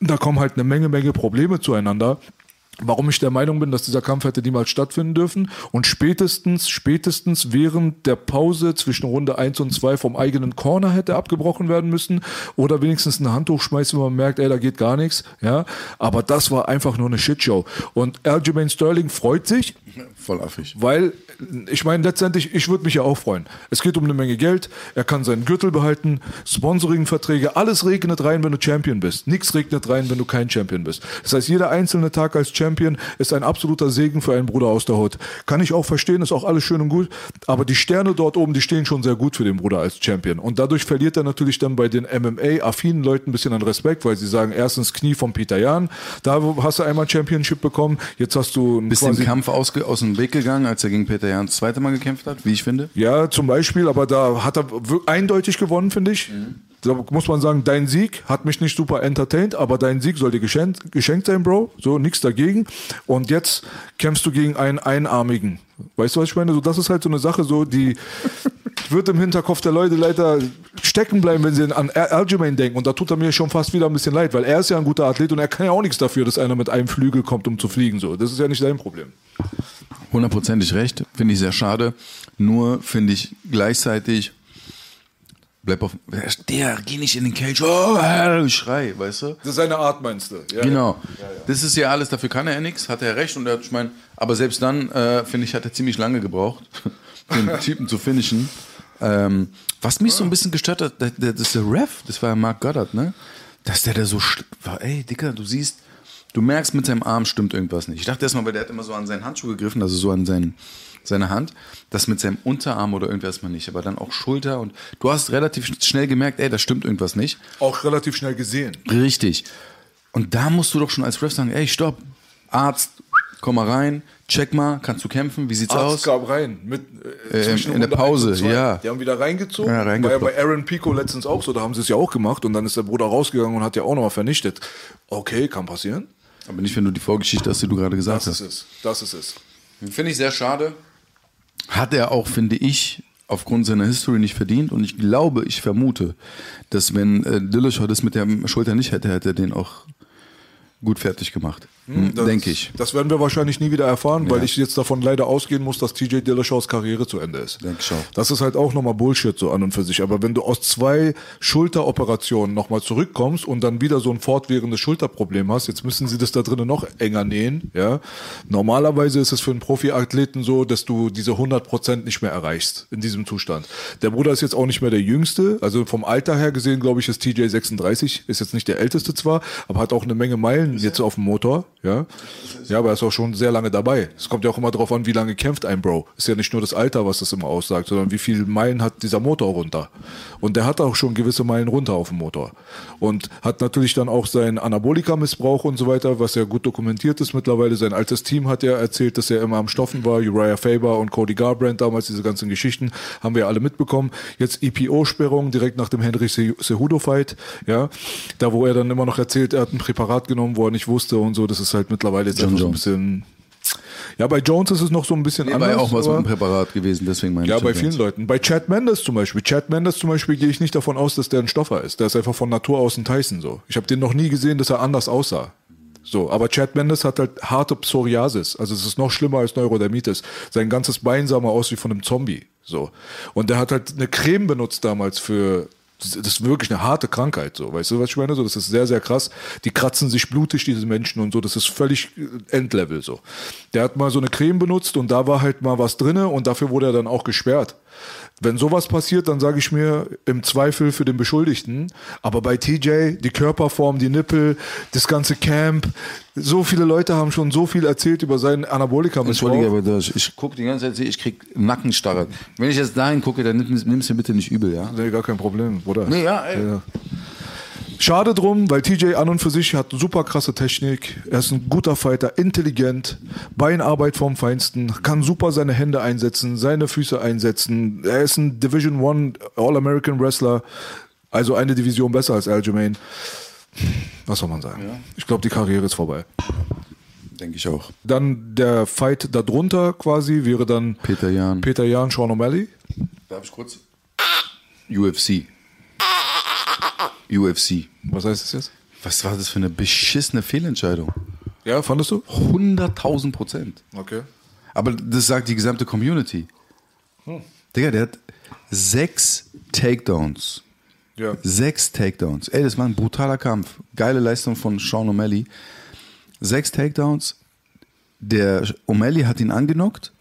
Da kommen halt eine Menge, Menge Probleme zueinander warum ich der Meinung bin, dass dieser Kampf hätte niemals stattfinden dürfen und spätestens, spätestens während der Pause zwischen Runde 1 und 2 vom eigenen Corner hätte abgebrochen werden müssen oder wenigstens ein Handtuch schmeißen, wenn man merkt, ey, da geht gar nichts, ja, aber das war einfach nur eine Shitshow und Aljamain Sterling freut sich, Voll affig. weil ich meine, letztendlich, ich würde mich ja auch freuen. Es geht um eine Menge Geld, er kann seinen Gürtel behalten, Sponsoringverträge, alles regnet rein, wenn du Champion bist. Nichts regnet rein, wenn du kein Champion bist. Das heißt, jeder einzelne Tag als Champion ist ein absoluter Segen für einen Bruder aus der Haut. Kann ich auch verstehen, ist auch alles schön und gut, aber die Sterne dort oben, die stehen schon sehr gut für den Bruder als Champion. Und dadurch verliert er natürlich dann bei den MMA-affinen Leuten ein bisschen an Respekt, weil sie sagen, erstens Knie von Peter Jan, da hast du einmal Championship bekommen, jetzt hast du ein Bist dem Kampf ausge aus dem Weg gegangen, als er gegen Peter Jan das zweite Mal gekämpft hat, wie ich finde? Ja, zum Beispiel, aber da hat er eindeutig gewonnen, finde ich. Da muss man sagen, dein Sieg hat mich nicht super entertained, aber dein Sieg soll dir geschenkt, geschenkt sein, Bro. So, nichts dagegen. Und jetzt kämpfst du gegen einen Einarmigen. Weißt du, was ich meine? So, das ist halt so eine Sache, so, die wird im Hinterkopf der Leute leider stecken bleiben, wenn sie an Al- Aljamain denken. Und da tut er mir schon fast wieder ein bisschen leid, weil er ist ja ein guter Athlet und er kann ja auch nichts dafür, dass einer mit einem Flügel kommt, um zu fliegen. So, das ist ja nicht sein Problem. Hundertprozentig recht. Finde ich sehr schade. Nur finde ich gleichzeitig, bleib auf, der, geh nicht in den Cage, oh, schrei, weißt du? Das ist seine Art, meinst du? Ja, Genau. Das ist ja alles, dafür kann er ja nichts, hat er recht. Und er, ich meine, aber selbst dann, äh, finde ich, hat er ziemlich lange gebraucht, den Typen zu finishen. Ähm, was mich so ein bisschen gestört hat, der, das ist der Ref, das war ja Mark Goddard, ne? Dass der da so war, ey, Dicker, du siehst, du merkst, mit seinem Arm stimmt irgendwas nicht. Ich dachte erstmal, weil der hat immer so an seinen Handschuh gegriffen, also so an seinen, seine Hand, das mit seinem Unterarm oder irgendwas mal nicht, aber dann auch Schulter und du hast relativ schnell gemerkt, ey, da stimmt irgendwas nicht. Auch relativ schnell gesehen. Richtig. Und da musst du doch schon als Ref sagen, ey, stopp, Arzt, komm mal rein, check mal, kannst du kämpfen, wie sieht's Arzt aus? gab rein. Mit, äh, Ähm, in der Pause, ja. Die haben wieder reingezogen. Ja, War ja bei Aaron Pico letztens auch so, da haben sie es ja auch gemacht und dann ist der Bruder rausgegangen und hat ja auch nochmal vernichtet. Okay, kann passieren. Aber nicht, wenn du die Vorgeschichte hast, die du gerade gesagt Das ist hast. es. Das ist es. Finde ich sehr schade. Hat er auch, finde ich, aufgrund seiner History nicht verdient. Und ich glaube, ich vermute, dass wenn äh, Dillashaw das mit der Schulter nicht hätte, hätte er den auch gut fertig gemacht. Hm, Das- Denke ich. Das werden wir wahrscheinlich nie wieder erfahren, weil ich jetzt davon leider ausgehen muss, dass TJ Dillashaws Karriere zu Ende ist. Denke ich auch. Das ist halt auch nochmal Bullshit so an und für sich. Aber wenn du aus zwei Schulteroperationen nochmal zurückkommst und dann wieder so ein fortwährendes Schulterproblem hast, jetzt müssen sie das da drinnen noch enger nähen, ja. Normalerweise ist es für einen Profiathleten so, dass du diese 100% nicht mehr erreichst in diesem Zustand. Der Bruder ist jetzt auch nicht mehr der Jüngste, also vom Alter her gesehen, glaube ich, ist TJ 36, ist jetzt nicht der Älteste zwar, aber hat auch eine Menge Meilen jetzt auf dem Motor, ja. Ja, aber er ist auch schon sehr lange dabei. Es kommt ja auch immer darauf an, wie lange kämpft ein Bro. Ist ja nicht nur das Alter, was das immer aussagt, sondern wie viele Meilen hat dieser Motor runter. Und der hat auch schon gewisse Meilen runter auf dem Motor. Und hat natürlich dann auch seinen Anabolika-Missbrauch und so weiter, was ja gut dokumentiert ist mittlerweile. Sein altes Team hat ja erzählt, dass er immer am Stoffen war. Uriah Faber und Cody Garbrandt damals, diese ganzen Geschichten, haben wir alle mitbekommen. Jetzt EPO-Sperrung direkt nach dem Henry Se- Cejudo-Fight, ja. Da, wo er dann immer noch erzählt, er hat ein Präparat genommen, wo er nicht wusste und so. Das ist halt mittlerweile jetzt John einfach so ein bisschen. Ja, bei Jones ist es noch so ein bisschen Nee, anders. war ja auch was mit dem Präparat gewesen, deswegen meine ja, ich. bei das vielen. Leuten. Bei Chad Mendes zum Beispiel. Chad Mendes zum Beispiel gehe ich nicht davon aus, dass der ein Stoffer ist. Der ist einfach von Natur aus ein Tyson so. Ich habe den noch nie gesehen, dass er anders aussah. So, aber Chad Mendes hat halt harte Psoriasis. Also es ist noch schlimmer als Neurodermitis. Sein ganzes Bein sah mal aus wie von einem Zombie. So. Und der hat halt eine Creme benutzt damals für das ist wirklich eine harte Krankheit, so. Weißt du, was ich meine? So, das ist sehr, sehr krass. Die kratzen sich blutig, diese Menschen und so. Das ist völlig äh, Endlevel, so. Der hat mal so eine Creme benutzt und da war halt mal was drinne und dafür wurde er dann auch gesperrt. Wenn sowas passiert, dann sage ich mir im Zweifel für den Beschuldigten. Aber bei TJ, die Körperform, die Nippel, das ganze Camp, so viele Leute haben schon so viel erzählt über seinen anabolika Entschuldige, aber das, ich gucke die ganze Zeit, ich krieg Nackenstarre. Wenn ich jetzt dahin gucke, dann nimm- nimm's mir bitte nicht übel, ja? Nee, gar kein Problem, Bruder. Nee, ja, ey. Schade drum, weil TJ an und für sich hat super krasse Technik. Er ist ein guter Fighter, intelligent, Beinarbeit vom Feinsten, kann super seine Hände einsetzen, seine Füße einsetzen. Er ist ein Division One All-American Wrestler, also eine Division besser als Aljamain. Was soll man sagen? Ich glaube, die Karriere ist vorbei. Denke ich auch. Dann der Fight darunter quasi wäre dann Peter Jan. Peter Jan, Sean O'Malley. Darf ich kurz? UFC. UFC. Was heißt das jetzt? Was war das für eine beschissene Fehlentscheidung? Ja, fandest du? 100.000 Prozent. Okay. Aber das sagt die gesamte Community. Hm. Digga, der hat sechs Takedowns. Ja. Sechs Takedowns. Ey, das war ein brutaler Kampf. Geile Leistung von Sean O'Malley. Sechs Takedowns. Der O'Malley hat ihn angenockt.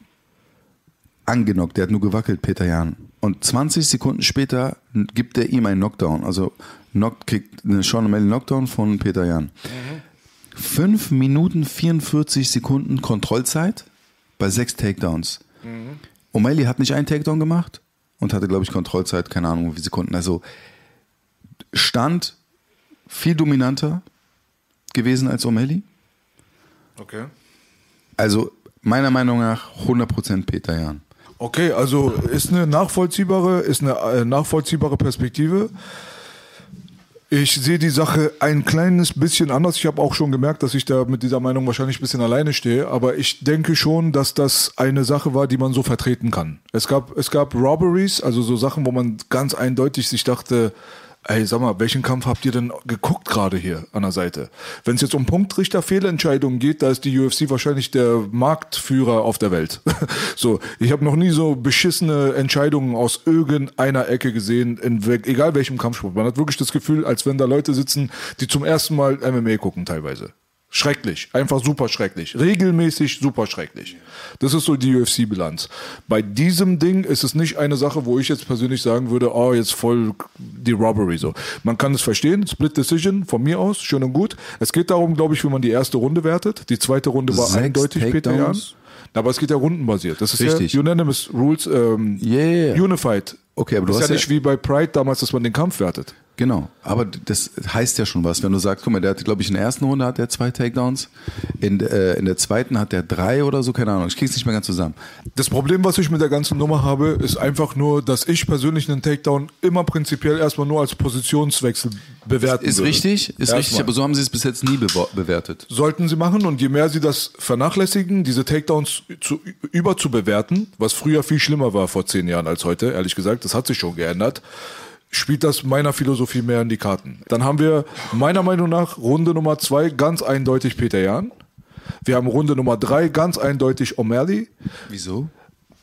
Angenockt. Der hat nur gewackelt, Peter Jan. Und 20 Sekunden später gibt er ihm einen Knockdown. Also knockt, kriegt eine Sean O'Malley Knockdown von Peter Jan. 5 Minuten 44 Sekunden Kontrollzeit bei sechs Takedowns. O'Malley hat nicht einen Takedown gemacht und hatte, glaube ich, Kontrollzeit, keine Ahnung, wie viele Sekunden. Also stand viel dominanter gewesen als O'Malley. Okay. Also meiner Meinung nach 100% Peter Jan. Okay, also ist eine nachvollziehbare, ist eine äh, nachvollziehbare Perspektive. Ich sehe die Sache ein kleines bisschen anders. Ich habe auch schon gemerkt, dass ich da mit dieser Meinung wahrscheinlich ein bisschen alleine stehe. Aber ich denke schon, dass das eine Sache war, die man so vertreten kann. Es gab, es gab Robberies, also so Sachen, wo man ganz eindeutig sich dachte, ey, sag mal, welchen Kampf habt ihr denn geguckt gerade hier an der Seite? Wenn es jetzt um Punktrichter-Fehlentscheidungen geht, da ist die UFC wahrscheinlich der Marktführer auf der Welt. so, ich habe noch nie so beschissene Entscheidungen aus irgendeiner Ecke gesehen, in, egal welchem Kampfsport. Man hat wirklich das Gefühl, als wenn da Leute sitzen, die zum ersten Mal MMA gucken teilweise. Schrecklich, einfach super schrecklich. Regelmäßig super schrecklich. Das ist so die UFC-Bilanz. Bei diesem Ding ist es nicht eine Sache, wo ich jetzt persönlich sagen würde, oh, jetzt voll die Robbery so. Man kann es verstehen, Split Decision von mir aus, schön und gut. Es geht darum, glaube ich, wie man die erste Runde wertet. Die zweite Runde war Sechs eindeutig Peter Jan. Aber es geht ja rundenbasiert. Das ist Richtig. ja Unanimous Rules, ähm, Yeah. Unified. Okay, aber du das ist hast ja nicht wie bei Pride damals, dass man den Kampf wertet. Genau, aber das heißt ja schon was, wenn du sagst, guck mal, der hat, glaube ich, in der ersten Runde hat er zwei Takedowns, in, äh, in der zweiten hat er drei oder so, keine Ahnung, ich krieg's nicht mehr ganz zusammen. Das Problem, was ich mit der ganzen Nummer habe, ist einfach nur, dass ich persönlich einen Takedown immer prinzipiell erstmal nur als Positionswechsel bewerten Ist würde. richtig, ist Erstmal. richtig, aber so haben sie es bis jetzt nie bewo- bewertet. Sollten sie machen und je mehr sie das vernachlässigen, diese Takedowns zu, überzubewerten, was früher viel schlimmer war vor zehn Jahren als heute, ehrlich gesagt, das hat sich schon geändert, spielt das meiner Philosophie mehr in die Karten. Dann haben wir meiner Meinung nach Runde Nummer zwei ganz eindeutig Peter Jan. Wir haben Runde Nummer drei ganz eindeutig O'Malley. Wieso?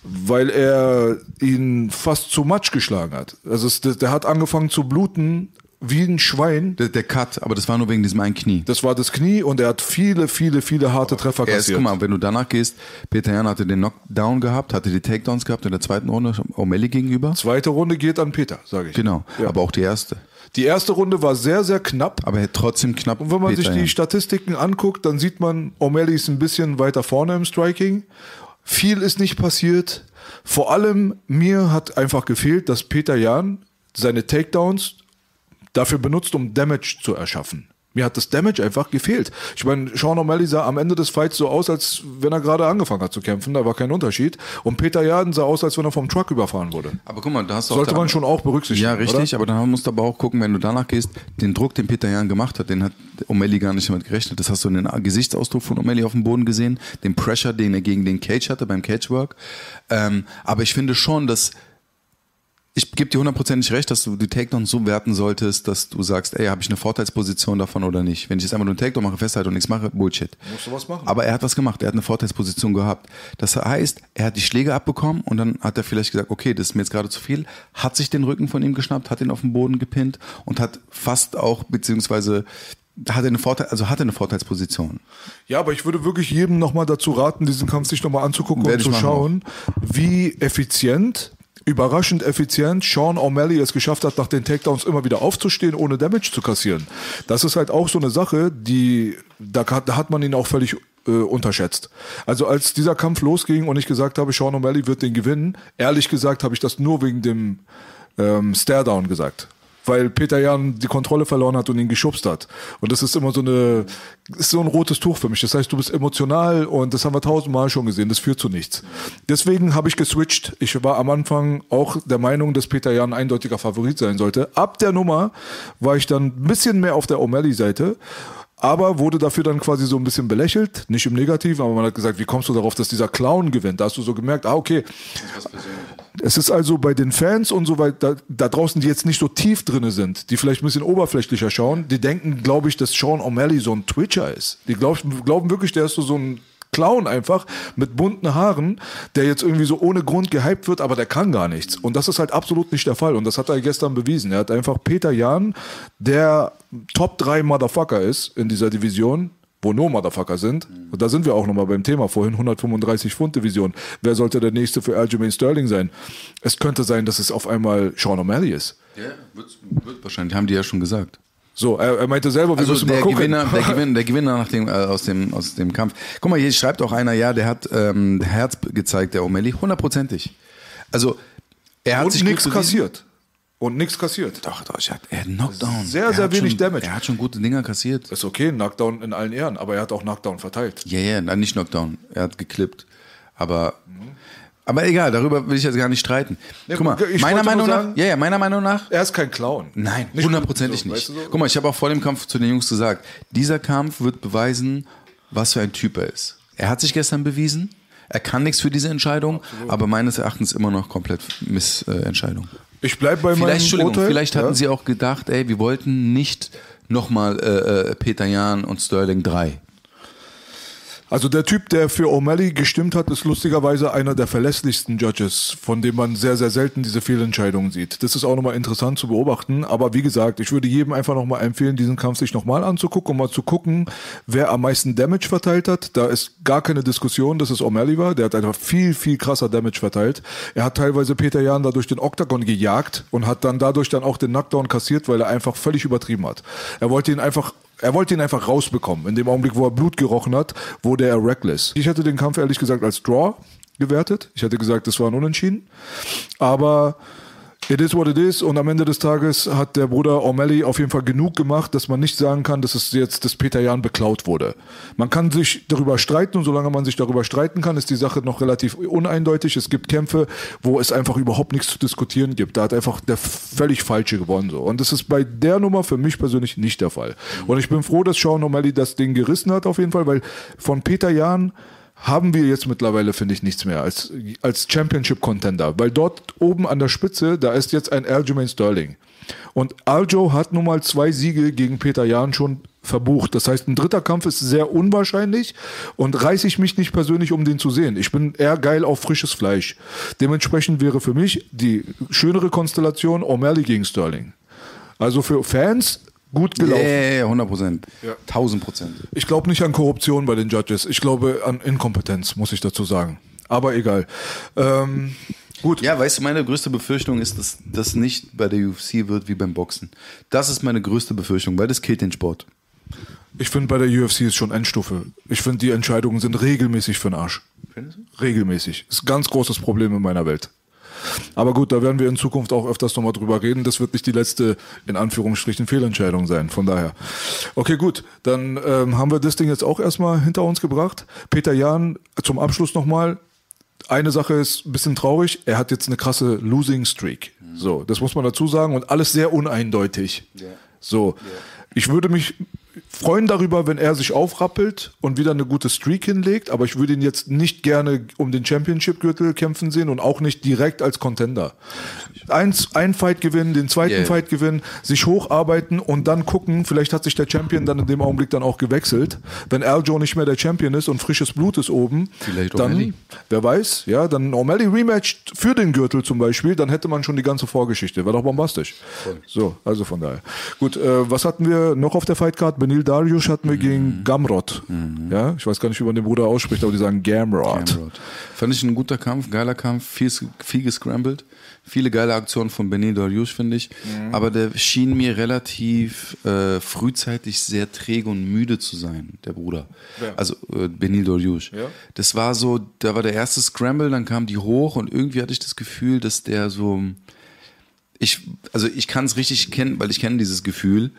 weil er ihn fast zu Matsch geschlagen hat. Also es, der, der hat angefangen zu bluten wie ein Schwein. Der, der Cut, aber das war nur wegen diesem einen Knie. Das war das Knie und er hat viele, viele, viele harte Treffer Er ist, kassiert. guck mal, wenn du danach gehst, Peter Jan hatte den Knockdown gehabt, hatte die Takedowns gehabt in der zweiten Runde, O'Malley gegenüber. Zweite Runde geht an Peter, sage ich. Genau, Ja. aber auch die erste. Die erste Runde war sehr, sehr knapp. Aber er hat trotzdem knapp Und wenn man sich Peter die Yan. Statistiken anguckt, dann sieht man, O'Malley ist ein bisschen weiter vorne im Striking. Viel ist nicht passiert. Vor allem mir hat einfach gefehlt, dass Peter Jan seine Takedowns dafür benutzt, um Damage zu erschaffen. Mir hat das Damage einfach gefehlt. Ich meine, Sean O'Malley sah am Ende des Fights so aus, als wenn er gerade angefangen hat zu kämpfen. Da war kein Unterschied. Und Peter Jan sah aus, als wenn er vom Truck überfahren wurde. Aber guck mal, da hast du Sollte man schon auch berücksichtigen. Ja, richtig, Oder? aber dann musst du aber auch gucken, wenn du danach gehst, den Druck, den Peter Jan gemacht hat, den hat O'Malley gar nicht damit gerechnet. Das hast du in den Gesichtsausdruck von O'Malley auf dem Boden gesehen, den Pressure, den er gegen den Cage hatte beim Cagework. Ähm, aber ich finde schon, dass ich gebe dir hundertprozentig recht, dass du die Takedowns so werten solltest, dass du sagst, ey, habe ich eine Vorteilsposition davon oder nicht? Wenn ich jetzt einfach nur einen Takedown mache, festhalte und nichts mache, Bullshit. Musst du was machen. Aber er hat was gemacht, er hat eine Vorteilsposition gehabt. Das heißt, er hat die Schläge abbekommen und dann hat er vielleicht gesagt, okay, das ist mir jetzt gerade zu viel, hat sich den Rücken von ihm geschnappt, hat ihn auf den Boden gepinnt und hat fast auch, beziehungsweise hatte eine Vorteil, also hatte eine Vorteilsposition. Ja, aber ich würde wirklich jedem nochmal dazu raten, diesen Kampf sich nochmal anzugucken Werde und zu schauen, wie effizient, überraschend effizient Sean O'Malley es geschafft hat, nach den Takedowns immer wieder aufzustehen, ohne Damage zu kassieren. Das ist halt auch so eine Sache, die, da, da hat man ihn auch völlig äh, unterschätzt. Also als dieser Kampf losging und ich gesagt habe, Sean O'Malley wird den gewinnen, ehrlich gesagt habe ich das nur wegen dem ähm, Staredown gesagt. Weil Peter Jan die Kontrolle verloren hat und ihn geschubst hat. Und das ist immer so eine, ist so ein rotes Tuch für mich. Das heißt, du bist emotional und das haben wir tausendmal schon gesehen. Das führt zu nichts. Deswegen habe ich geswitcht. Ich war am Anfang auch der Meinung, dass Peter Jan ein eindeutiger Favorit sein sollte. Ab der Nummer war ich dann ein bisschen mehr auf der O'Malley-Seite aber wurde dafür dann quasi so ein bisschen belächelt, nicht im Negativen, aber man hat gesagt, wie kommst du darauf, dass dieser Clown gewinnt? Da hast du so gemerkt, ah, okay. Es ist also bei den Fans und so weiter, da, draußen, die jetzt nicht so tief drinne sind, die vielleicht ein bisschen oberflächlicher schauen, die denken, glaube ich, dass Sean O'Malley so ein Twitcher ist. Die glaub, glauben wirklich, der ist so, so ein Clown einfach mit bunten Haaren, der jetzt irgendwie so ohne Grund gehypt wird, aber der kann gar nichts. Und das ist halt absolut nicht der Fall. Und das hat er gestern bewiesen. Er hat einfach Peter Jan, der Top 3 Motherfucker ist in dieser Division, wo nur Motherfucker sind. Und da sind wir auch nochmal beim Thema vorhin, 135 Pfund Division. Wer sollte der nächste für Aljamain Sterling sein? Es könnte sein, dass es auf einmal Sean O'Malley ist. Ja, wird, wird wahrscheinlich, haben die ja schon gesagt. So, er, er meinte selber, wir Also müssen der mal gucken. Gewinner, der Gewinner, der Gewinner nach dem, äh, aus, dem, aus dem Kampf. Guck mal, hier schreibt auch einer, ja, der hat ähm, Herz gezeigt, der O'Malley, hundertprozentig. Also er hat und sich nichts kassiert. Und nichts kassiert. Doch, doch, er hat, er hat Knockdown. Sehr, sehr wenig schon, Damage. Er hat schon gute Dinger kassiert. Ist okay, Knockdown in allen Ehren, aber er hat auch Knockdown verteilt. Ja, ja, nein, nicht Knockdown. Er hat geklippt. Aber, aber egal, darüber will ich jetzt gar nicht streiten. Nee, Guck mal, meiner Meinung nach, sagen- ja, ja, meiner Meinung nach, Er ist kein Clown. Nein, hundertprozentig so, nicht. weißt du so? Guck mal, ich habe auch vor dem Kampf zu den Jungs gesagt, dieser Kampf wird beweisen, was für ein Typ er ist. Er hat sich gestern bewiesen, er kann nichts für diese Entscheidung, aber meines Erachtens immer noch komplett Missentscheidung. Ich bleib bei meinem Vielleicht, Entschuldigung, Urteil. vielleicht hatten ja? sie auch gedacht, ey, wir wollten nicht nochmal äh, äh, Peter Jan und Sterling 3. Also der Typ, der für O'Malley gestimmt hat, ist lustigerweise einer der verlässlichsten Judges, von dem man sehr, sehr selten diese Fehlentscheidungen sieht. Das ist auch nochmal interessant zu beobachten. Aber wie gesagt, ich würde jedem einfach nochmal empfehlen, diesen Kampf sich nochmal anzugucken, um mal zu gucken, wer am meisten Damage verteilt hat. Da ist gar keine Diskussion, dass es O'Malley war. Der hat einfach viel, viel krasser Damage verteilt. Er hat teilweise Peter Jan da durch den Oktagon gejagt und hat dann dadurch dann auch den Knockdown kassiert, weil er einfach völlig übertrieben hat. Er wollte ihn einfach er wollte ihn einfach rausbekommen. In dem Augenblick, wo er Blut gerochen hat, wurde er reckless. Ich hätte den Kampf ehrlich gesagt als Draw gewertet. Ich hätte gesagt, das war ein Unentschieden. Aber it is what it is. Und am Ende des Tages hat der Bruder O'Malley auf jeden Fall genug gemacht, dass man nicht sagen kann, dass es jetzt das Peter Jan beklaut wurde. Man kann sich darüber streiten und solange man sich darüber streiten kann, ist die Sache noch relativ uneindeutig. Es gibt Kämpfe, wo es einfach überhaupt nichts zu diskutieren gibt. Da hat einfach der völlig Falsche gewonnen. So. Und das ist bei der Nummer für mich persönlich nicht der Fall. Und ich bin froh, dass Sean O'Malley das Ding gerissen hat auf jeden Fall, weil von Peter Jan haben wir jetzt mittlerweile, finde ich, nichts mehr als, als Championship-Contender. Weil dort oben an der Spitze, da ist jetzt ein Aljamain Sterling. Und Aljo hat nun mal zwei Siege gegen Peter Jan schon verbucht. Das heißt, ein dritter Kampf ist sehr unwahrscheinlich und reiße ich mich nicht persönlich, um den zu sehen. Ich bin eher geil auf frisches Fleisch. Dementsprechend wäre für mich die schönere Konstellation O'Malley gegen Sterling. Also für Fans gut Ja, gelaufen. ja, ja, 100 Prozent. 1000 Prozent. Ich glaube nicht an Korruption bei den Judges. Ich glaube an Inkompetenz, muss ich dazu sagen. Aber egal. Ähm, gut. Ja, weißt du, meine größte Befürchtung ist, dass das nicht bei der UFC wird wie beim Boxen. Das ist meine größte Befürchtung, weil das killt den Sport. Ich finde bei der UFC ist schon Endstufe. Ich finde die Entscheidungen sind regelmäßig für den Arsch. Regelmäßig. Ist ein ganz großes Problem in meiner Welt. Aber gut, da werden wir in Zukunft auch öfters nochmal drüber reden. Das wird nicht die letzte, in Anführungsstrichen, Fehlentscheidung sein. Von daher. Okay, gut. Dann ähm, haben wir das Ding jetzt auch erstmal hinter uns gebracht. Peter Jahn, zum Abschluss nochmal. Eine Sache ist ein bisschen traurig. Er hat jetzt eine krasse Losing Streak. So, das muss man dazu sagen. Und alles sehr uneindeutig. So. Ich würde mich freuen darüber, wenn er sich aufrappelt und wieder eine gute Streak hinlegt, aber ich würde ihn jetzt nicht gerne um den Championship-Gürtel kämpfen sehen und auch nicht direkt als Contender. Eins, ein Fight gewinnen, den zweiten Yeah. Fight gewinnen, sich hocharbeiten und dann gucken, vielleicht hat sich der Champion dann in dem Augenblick dann auch gewechselt. Wenn Aljo nicht mehr der Champion ist und frisches Blut ist oben, Vielleicht dann, O'Malley. wer weiß, ja, dann O'Malley rematcht für den Gürtel zum Beispiel, dann hätte man schon die ganze Vorgeschichte. Wäre doch bombastisch. So, also von daher. Gut, äh, was hatten wir noch auf der Fightcard? Benil Darius hatten wir gegen Gamrot. Ja, ich weiß gar nicht, wie man den Bruder ausspricht, aber die sagen Gamrot. Cameron. Fand ich ein guter Kampf, geiler Kampf, viel, viel gescrambled. Viele geile Aktionen von Benny Dariush, finde ich. Aber der schien mir relativ äh, frühzeitig sehr träge und müde zu sein, der Bruder. Also äh, Benil Dariush. Ja. Das war so, da war der erste Scramble, dann kam die hoch und irgendwie hatte ich das Gefühl, dass der so ich, also ich kann es richtig kennen, weil ich kenne dieses Gefühl,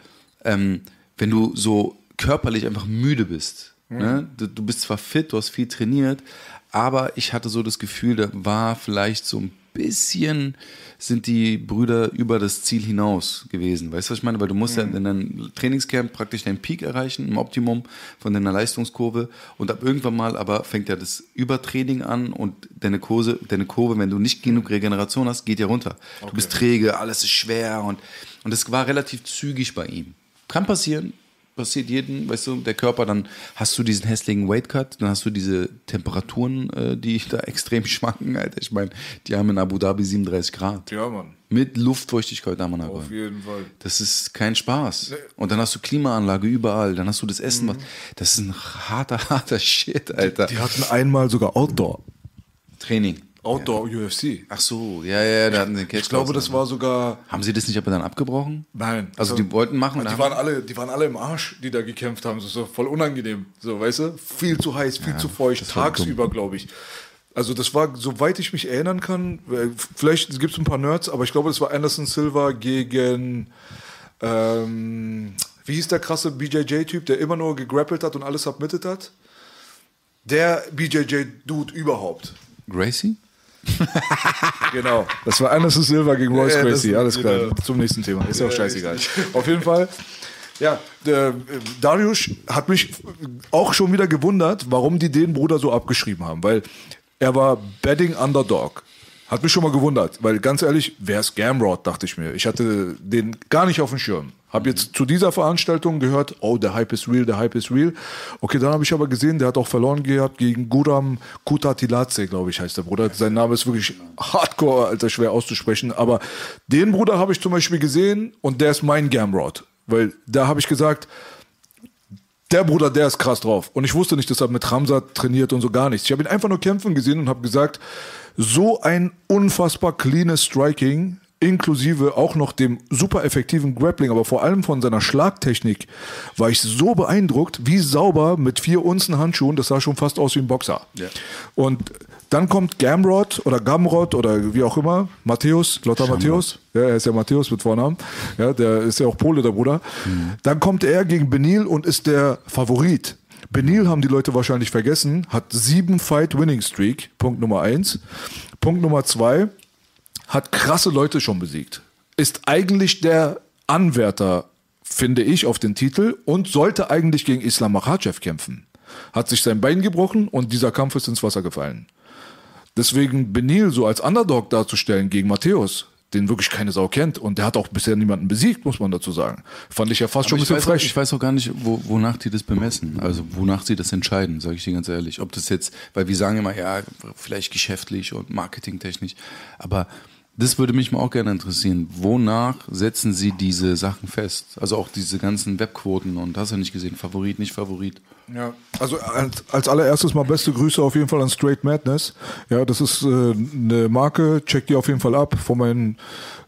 ähm, wenn du so körperlich einfach müde bist. Ne? Du, du bist zwar fit, du hast viel trainiert, aber ich hatte so das Gefühl, da war vielleicht so ein bisschen sind die Brüder über das Ziel hinaus gewesen. Weißt du, was ich meine? Weil du musst ja in deinem Trainingscamp praktisch deinen Peak erreichen, im Optimum von deiner Leistungskurve. Und ab irgendwann mal aber fängt ja das Übertraining an und deine Kurve, deine Kurve, wenn du nicht genug Regeneration hast, geht ja runter. Du bist träge, alles ist schwer und, und das war relativ zügig bei ihm. Kann passieren, passiert jedem, weißt du, der Körper, dann hast du diesen hässlichen Weight Cut, dann hast du diese Temperaturen, äh, die da extrem schwanken, Alter. Ich meine, die haben in Abu Dhabi 37 Grad. Ja, Mann. Mit Luftfeuchtigkeit am. Auf jeden Fall. Das ist kein Spaß. Und dann hast du Klimaanlage überall, dann hast du das Essen, was, das ist ein harter, harter Shit, Alter. Die hatten einmal sogar Outdoor. Training. Outdoor UFC. Ach so, ja, ja, da hatten sie Catch Ich glaube, das war sogar. Haben sie das nicht aber dann abgebrochen? Nein. Also die wollten machen und Die waren, alle, die waren alle im Arsch, die da gekämpft haben. Das ist so voll unangenehm. So, weißt du? Viel zu heiß, viel zu feucht, war tagsüber, glaube ich. Also das war, soweit ich mich erinnern kann, äh, vielleicht gibt es ein paar Nerds, aber ich glaube, das war Anderson Silva gegen, ähm, wie hieß der krasse BJJ-Typ, der immer nur gegrappelt hat und alles submitted hat? Der BJJ-Dude überhaupt. Gracie? Genau. Das war Anderson Silva gegen Royce Ja, Gracie. Alles klar. genau. Zum nächsten Thema. Ist ja auch scheißegal. Auf jeden Fall. Ja, der, äh, Darius hat mich auch schon wieder gewundert, warum die den Bruder so abgeschrieben haben. Weil er war Betting Underdog. Hat mich schon mal gewundert, weil ganz ehrlich, wer ist Gamrod, dachte ich mir. Ich hatte den gar nicht auf dem Schirm. Hab jetzt zu dieser Veranstaltung gehört, oh, der Hype ist real, der Hype ist real. Okay, dann habe ich aber gesehen, der hat auch verloren gehabt gegen Guram Kutatiladze, glaube ich, heißt der Bruder. Sein Name ist wirklich hardcore, alter, schwer auszusprechen. Aber den Bruder habe ich zum Beispiel gesehen und der ist mein Gamrod. Weil da habe ich gesagt, der Bruder, der ist krass drauf. Und ich wusste nicht, dass er mit Ramsat trainiert und so gar nichts. Ich habe ihn einfach nur kämpfen gesehen und habe gesagt, so ein unfassbar cleanes Striking, inklusive auch noch dem super effektiven Grappling, aber vor allem von seiner Schlagtechnik, war ich so beeindruckt, wie sauber mit vier Unzen Handschuhen, das sah schon fast aus wie ein Boxer. Und dann kommt Gamrod oder Gamrod oder wie auch immer, Matthäus, Lothar Matthäus, ja, er ist ja Matthäus mit Vornamen, ja, der ist ja auch Pole, der Bruder. Dann kommt er gegen Benil und ist der Favorit. Benil haben die Leute wahrscheinlich vergessen, hat sieben Fight-Winning-Streak, Punkt Nummer eins. Punkt Nummer zwei, hat krasse Leute schon besiegt. Ist eigentlich der Anwärter, finde ich, auf den Titel und sollte eigentlich gegen Islam Makhachev kämpfen. Hat sich sein Bein gebrochen und dieser Kampf ist ins Wasser gefallen. Deswegen Benil so als Underdog darzustellen gegen Matthäus, den wirklich keine Sau kennt und der hat auch bisher niemanden besiegt, muss man dazu sagen. Fand ich ja fast schon ein bisschen weiß, auch- frech. ich weiß auch gar nicht, wo, wonach die das bemessen. Also wonach sie das entscheiden, sage ich dir ganz ehrlich. Ob das jetzt, weil wir sagen immer, ja, vielleicht geschäftlich und marketingtechnisch. Aber das würde mich mal auch gerne interessieren. Wonach setzen sie diese Sachen fest? Also auch diese ganzen Webquoten und hast du nicht gesehen, Favorit, nicht Favorit. Ja, also als, als allererstes mal beste Grüße auf jeden Fall an Straight Madness. Ja, das ist äh, eine Marke, check die auf jeden Fall ab von meinem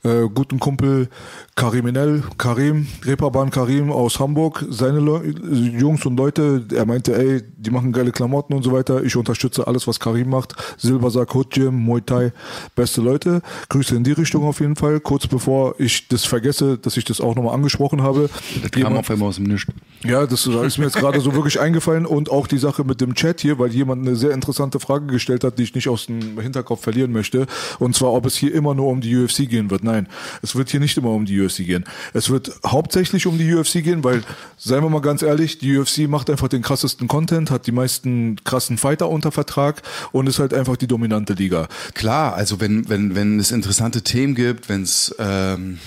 äh, guten Kumpel Kariminell, Karim, Reeperbahn Karim aus Hamburg. Seine Leu Jungs und Leute, er meinte, ey, die machen geile Klamotten und so weiter. Ich unterstütze alles, was Karim macht. Silbersack, Hood Gym, Muay Thai, beste Leute. Grüße in die Richtung auf jeden Fall. Kurz bevor ich das vergesse, dass ich das auch nochmal angesprochen habe. Das kam auf einmal aus dem Nichts. ja, das ist mir jetzt gerade so wirklich eingefallen und auch die Sache mit dem Chat hier, weil jemand eine sehr interessante Frage gestellt hat, die ich nicht aus dem Hinterkopf verlieren möchte. Und zwar, ob es hier immer nur um die UFC gehen wird. Nein, es wird hier nicht immer um die UFC gehen. Es wird hauptsächlich um die UFC gehen, weil, seien wir mal ganz ehrlich, die UFC macht einfach den krassesten Content, hat die meisten krassen Fighter unter Vertrag und ist halt einfach die dominante Liga. Klar, also wenn, wenn, wenn es interessante Themen gibt, wenn es ähm,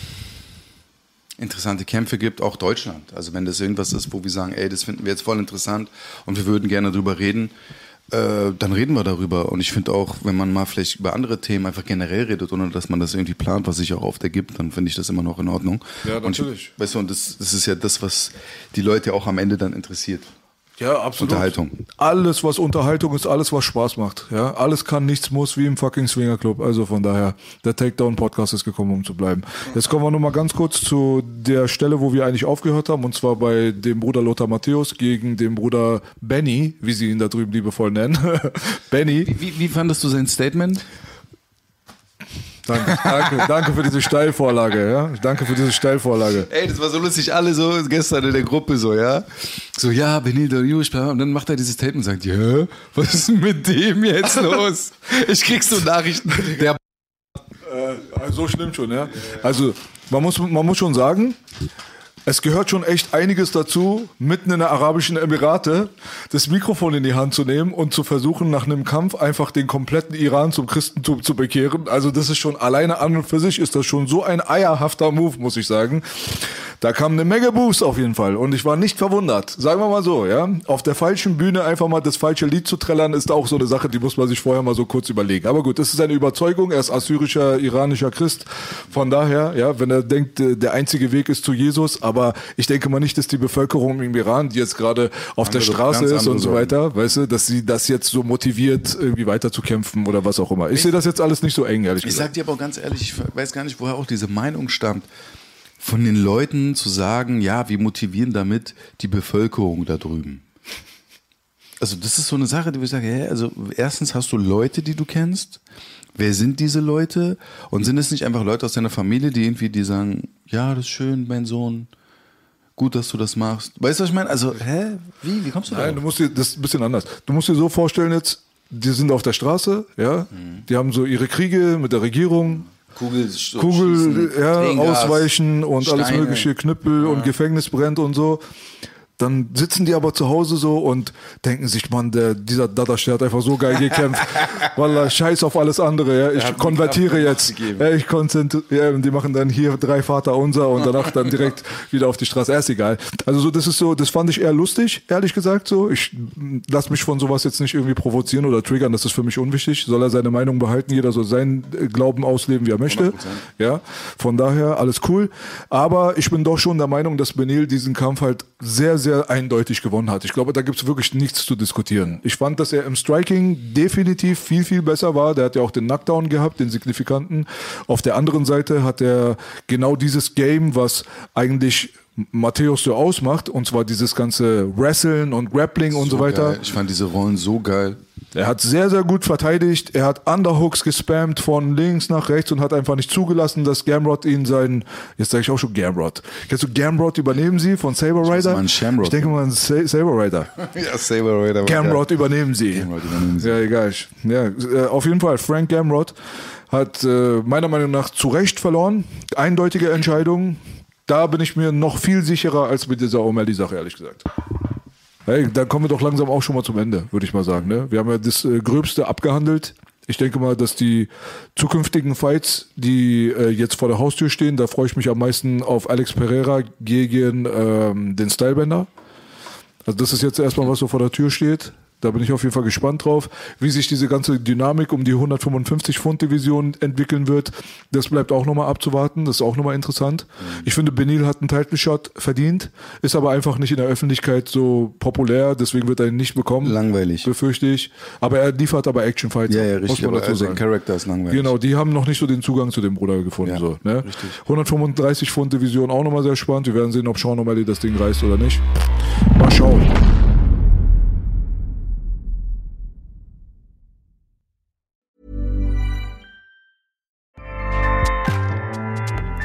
interessante Kämpfe gibt, auch Deutschland. Also wenn das irgendwas ist, wo wir sagen, ey, das finden wir jetzt voll interessant und wir würden gerne drüber reden, äh, dann reden wir darüber. Und ich finde auch, wenn man mal vielleicht über andere Themen einfach generell redet, ohne dass man das irgendwie plant, was sich auch oft ergibt, dann finde ich das immer noch in Ordnung. Ja, Und natürlich. ich, weißt du, und das, das ist ja das, was die Leute auch am Ende dann interessiert. Ja, absolut. Unterhaltung. Alles, was Unterhaltung ist, alles, was Spaß macht. Ja, alles kann, nichts muss, wie im fucking Swinger Club. Also von daher, der Takedown Podcast ist gekommen, um zu bleiben. Jetzt kommen wir noch mal ganz kurz zu der Stelle, wo wir eigentlich aufgehört haben, und zwar bei dem Bruder Lothar Matthäus gegen den Bruder Benny, wie sie ihn da drüben liebevoll nennen. Benny. Wie, wie fandest du sein Statement? Danke, danke, danke für diese Steilvorlage, ja. Danke für diese Steilvorlage. Ey, das war so lustig, alle so gestern in der Gruppe so, ja. So, ja, Benito Jusch, und dann macht er dieses Tape und sagt, ja, was ist denn mit dem jetzt los? Ich krieg so Nachrichten, der Äh, so schlimm schon, ja. Also man muss, man muss schon sagen, es gehört schon echt einiges dazu, mitten in der Arabischen Emirate das Mikrofon in die Hand zu nehmen und zu versuchen, nach einem Kampf einfach den kompletten Iran zum Christentum zu bekehren. Also das ist schon alleine an und für sich ist das schon so ein eierhafter Move, muss ich sagen. Da kam eine Menge Boost auf jeden Fall und ich war nicht verwundert. Sagen wir mal so, ja. Auf der falschen Bühne einfach mal das falsche Lied zu trällern, ist auch so eine Sache, die muss man sich vorher mal so kurz überlegen. Aber gut, das ist eine Überzeugung. Er ist assyrischer, iranischer Christ. Von daher, ja, wenn er denkt, äh, der einzige Weg ist zu Jesus, aber ich denke mal nicht, dass die Bevölkerung im Iran, die jetzt gerade auf der Andere- Straße ganz ist und so weiter, weißt du, dass sie das jetzt so motiviert, irgendwie weiterzukämpfen oder was auch immer. Ich sehe das jetzt alles nicht so eng, ehrlich Ich gesagt. sag dir aber auch ganz ehrlich, ich weiß gar nicht, woher auch diese Meinung stammt. Von den Leuten zu sagen, ja, wir motivieren damit die Bevölkerung da drüben. Also das ist so eine Sache, die wir sagen, hä, also erstens hast du Leute, die du kennst. Wer sind diese Leute? Und sind es nicht einfach Leute aus deiner Familie, die irgendwie, die sagen, ja, das ist schön, mein Sohn, gut, dass du das machst. Weißt du, was ich meine? Also, hä, wie, wie kommst du da? Nein, du musst dir, das ist ein bisschen anders. Du musst dir so vorstellen jetzt, die sind auf der Straße, ja, Mhm. die haben so ihre Kriege mit der Regierung, Kugel, Kugel, ja, ausweichen und alles Steine. mögliche, Knüppel und Gefängnis brennt und so. Dann sitzen die aber zu Hause so und denken sich, Mann, der, dieser Dadasch, der hat einfach so geil gekämpft. Wallah, scheiß auf alles andere, ja. Ich konvertiere jetzt. Ja, ich konzentriere, ja, und die machen dann hier drei Vater unser und danach dann direkt wieder auf die Straße. Ja, ist egal. Also so, das ist so, das fand ich eher lustig, ehrlich gesagt so. Ich lass mich von sowas jetzt nicht irgendwie provozieren oder triggern, das ist für mich unwichtig. Soll er seine Meinung behalten, jeder soll seinen äh, Glauben ausleben, wie er möchte. Ja, von daher alles cool. Aber ich bin doch schon der Meinung, dass Benil diesen Kampf halt sehr, sehr eindeutig gewonnen hat. Ich glaube, da gibt es wirklich nichts zu diskutieren. Ich fand, dass er im Striking definitiv viel, viel besser war. Der hat ja auch den Knockdown gehabt, den signifikanten. Auf der anderen Seite hat er genau dieses Game, was eigentlich Matthäus so ausmacht, und zwar dieses ganze Wrestling und Grappling und so, weiter. Geil. Ich fand diese Rollen so geil. Er hat sehr, sehr gut verteidigt. Er hat Underhooks gespammt von links nach rechts und hat einfach nicht zugelassen, dass Gamrod ihn seinen, jetzt sage ich auch schon Gamrod. Kennst du Gamrod übernehmen sie von Saber Rider? Shamrock. Ich denke mal an Sa Saber Rider. Ja, Saber geil. Gamrod übernehmen sie. Gamrod übernehmen sie. Ja, egal. Ja, äh, auf jeden Fall, Frank Gamrod hat äh, meiner Meinung nach zu Recht verloren. Eindeutige Entscheidung. Da bin ich mir noch viel sicherer als mit dieser O'Malley-Sache, ehrlich gesagt. Hey, dann kommen wir doch langsam auch schon mal zum Ende, würde ich mal sagen. Ne? Wir haben ja das äh, Gröbste abgehandelt. Ich denke mal, dass die zukünftigen Fights, die äh, jetzt vor der Haustür stehen, da freue ich mich am meisten auf Alex Pereira gegen ähm, den Stylebender. Also das ist jetzt erstmal, was so vor der Tür steht. Da bin ich auf jeden Fall gespannt drauf, wie sich diese ganze Dynamik um die 155 Pfund Division entwickeln wird. Das bleibt auch nochmal abzuwarten. Das ist auch nochmal interessant. Ich finde, Benil hat einen Title Shot verdient, ist aber einfach nicht in der Öffentlichkeit so populär. Deswegen wird er ihn nicht bekommen. Langweilig. Befürchte ich. Aber er liefert aber Action Fights. Ja, ja, richtig. Aber dazu sein sagen. Charakter ist langweilig. Genau, die haben noch nicht so den Zugang zu dem Bruder gefunden. Ja, so, ne? richtig. 135 Pfund Division auch nochmal sehr spannend. Wir werden sehen, ob Sean O'Malley das Ding reißt oder nicht. Mal schauen.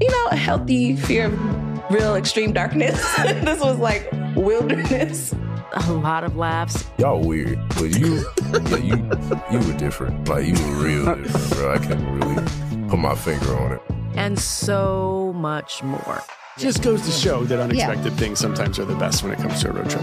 you know, a healthy fear of real extreme darkness. this was like wilderness. a lot of laughs, Y'all weird, but you, yeah, you, you were different. Like you were real different, bro. I can't really put my finger on it. and so much more. Just goes to show that unexpected things sometimes are the best when it comes to a road trip.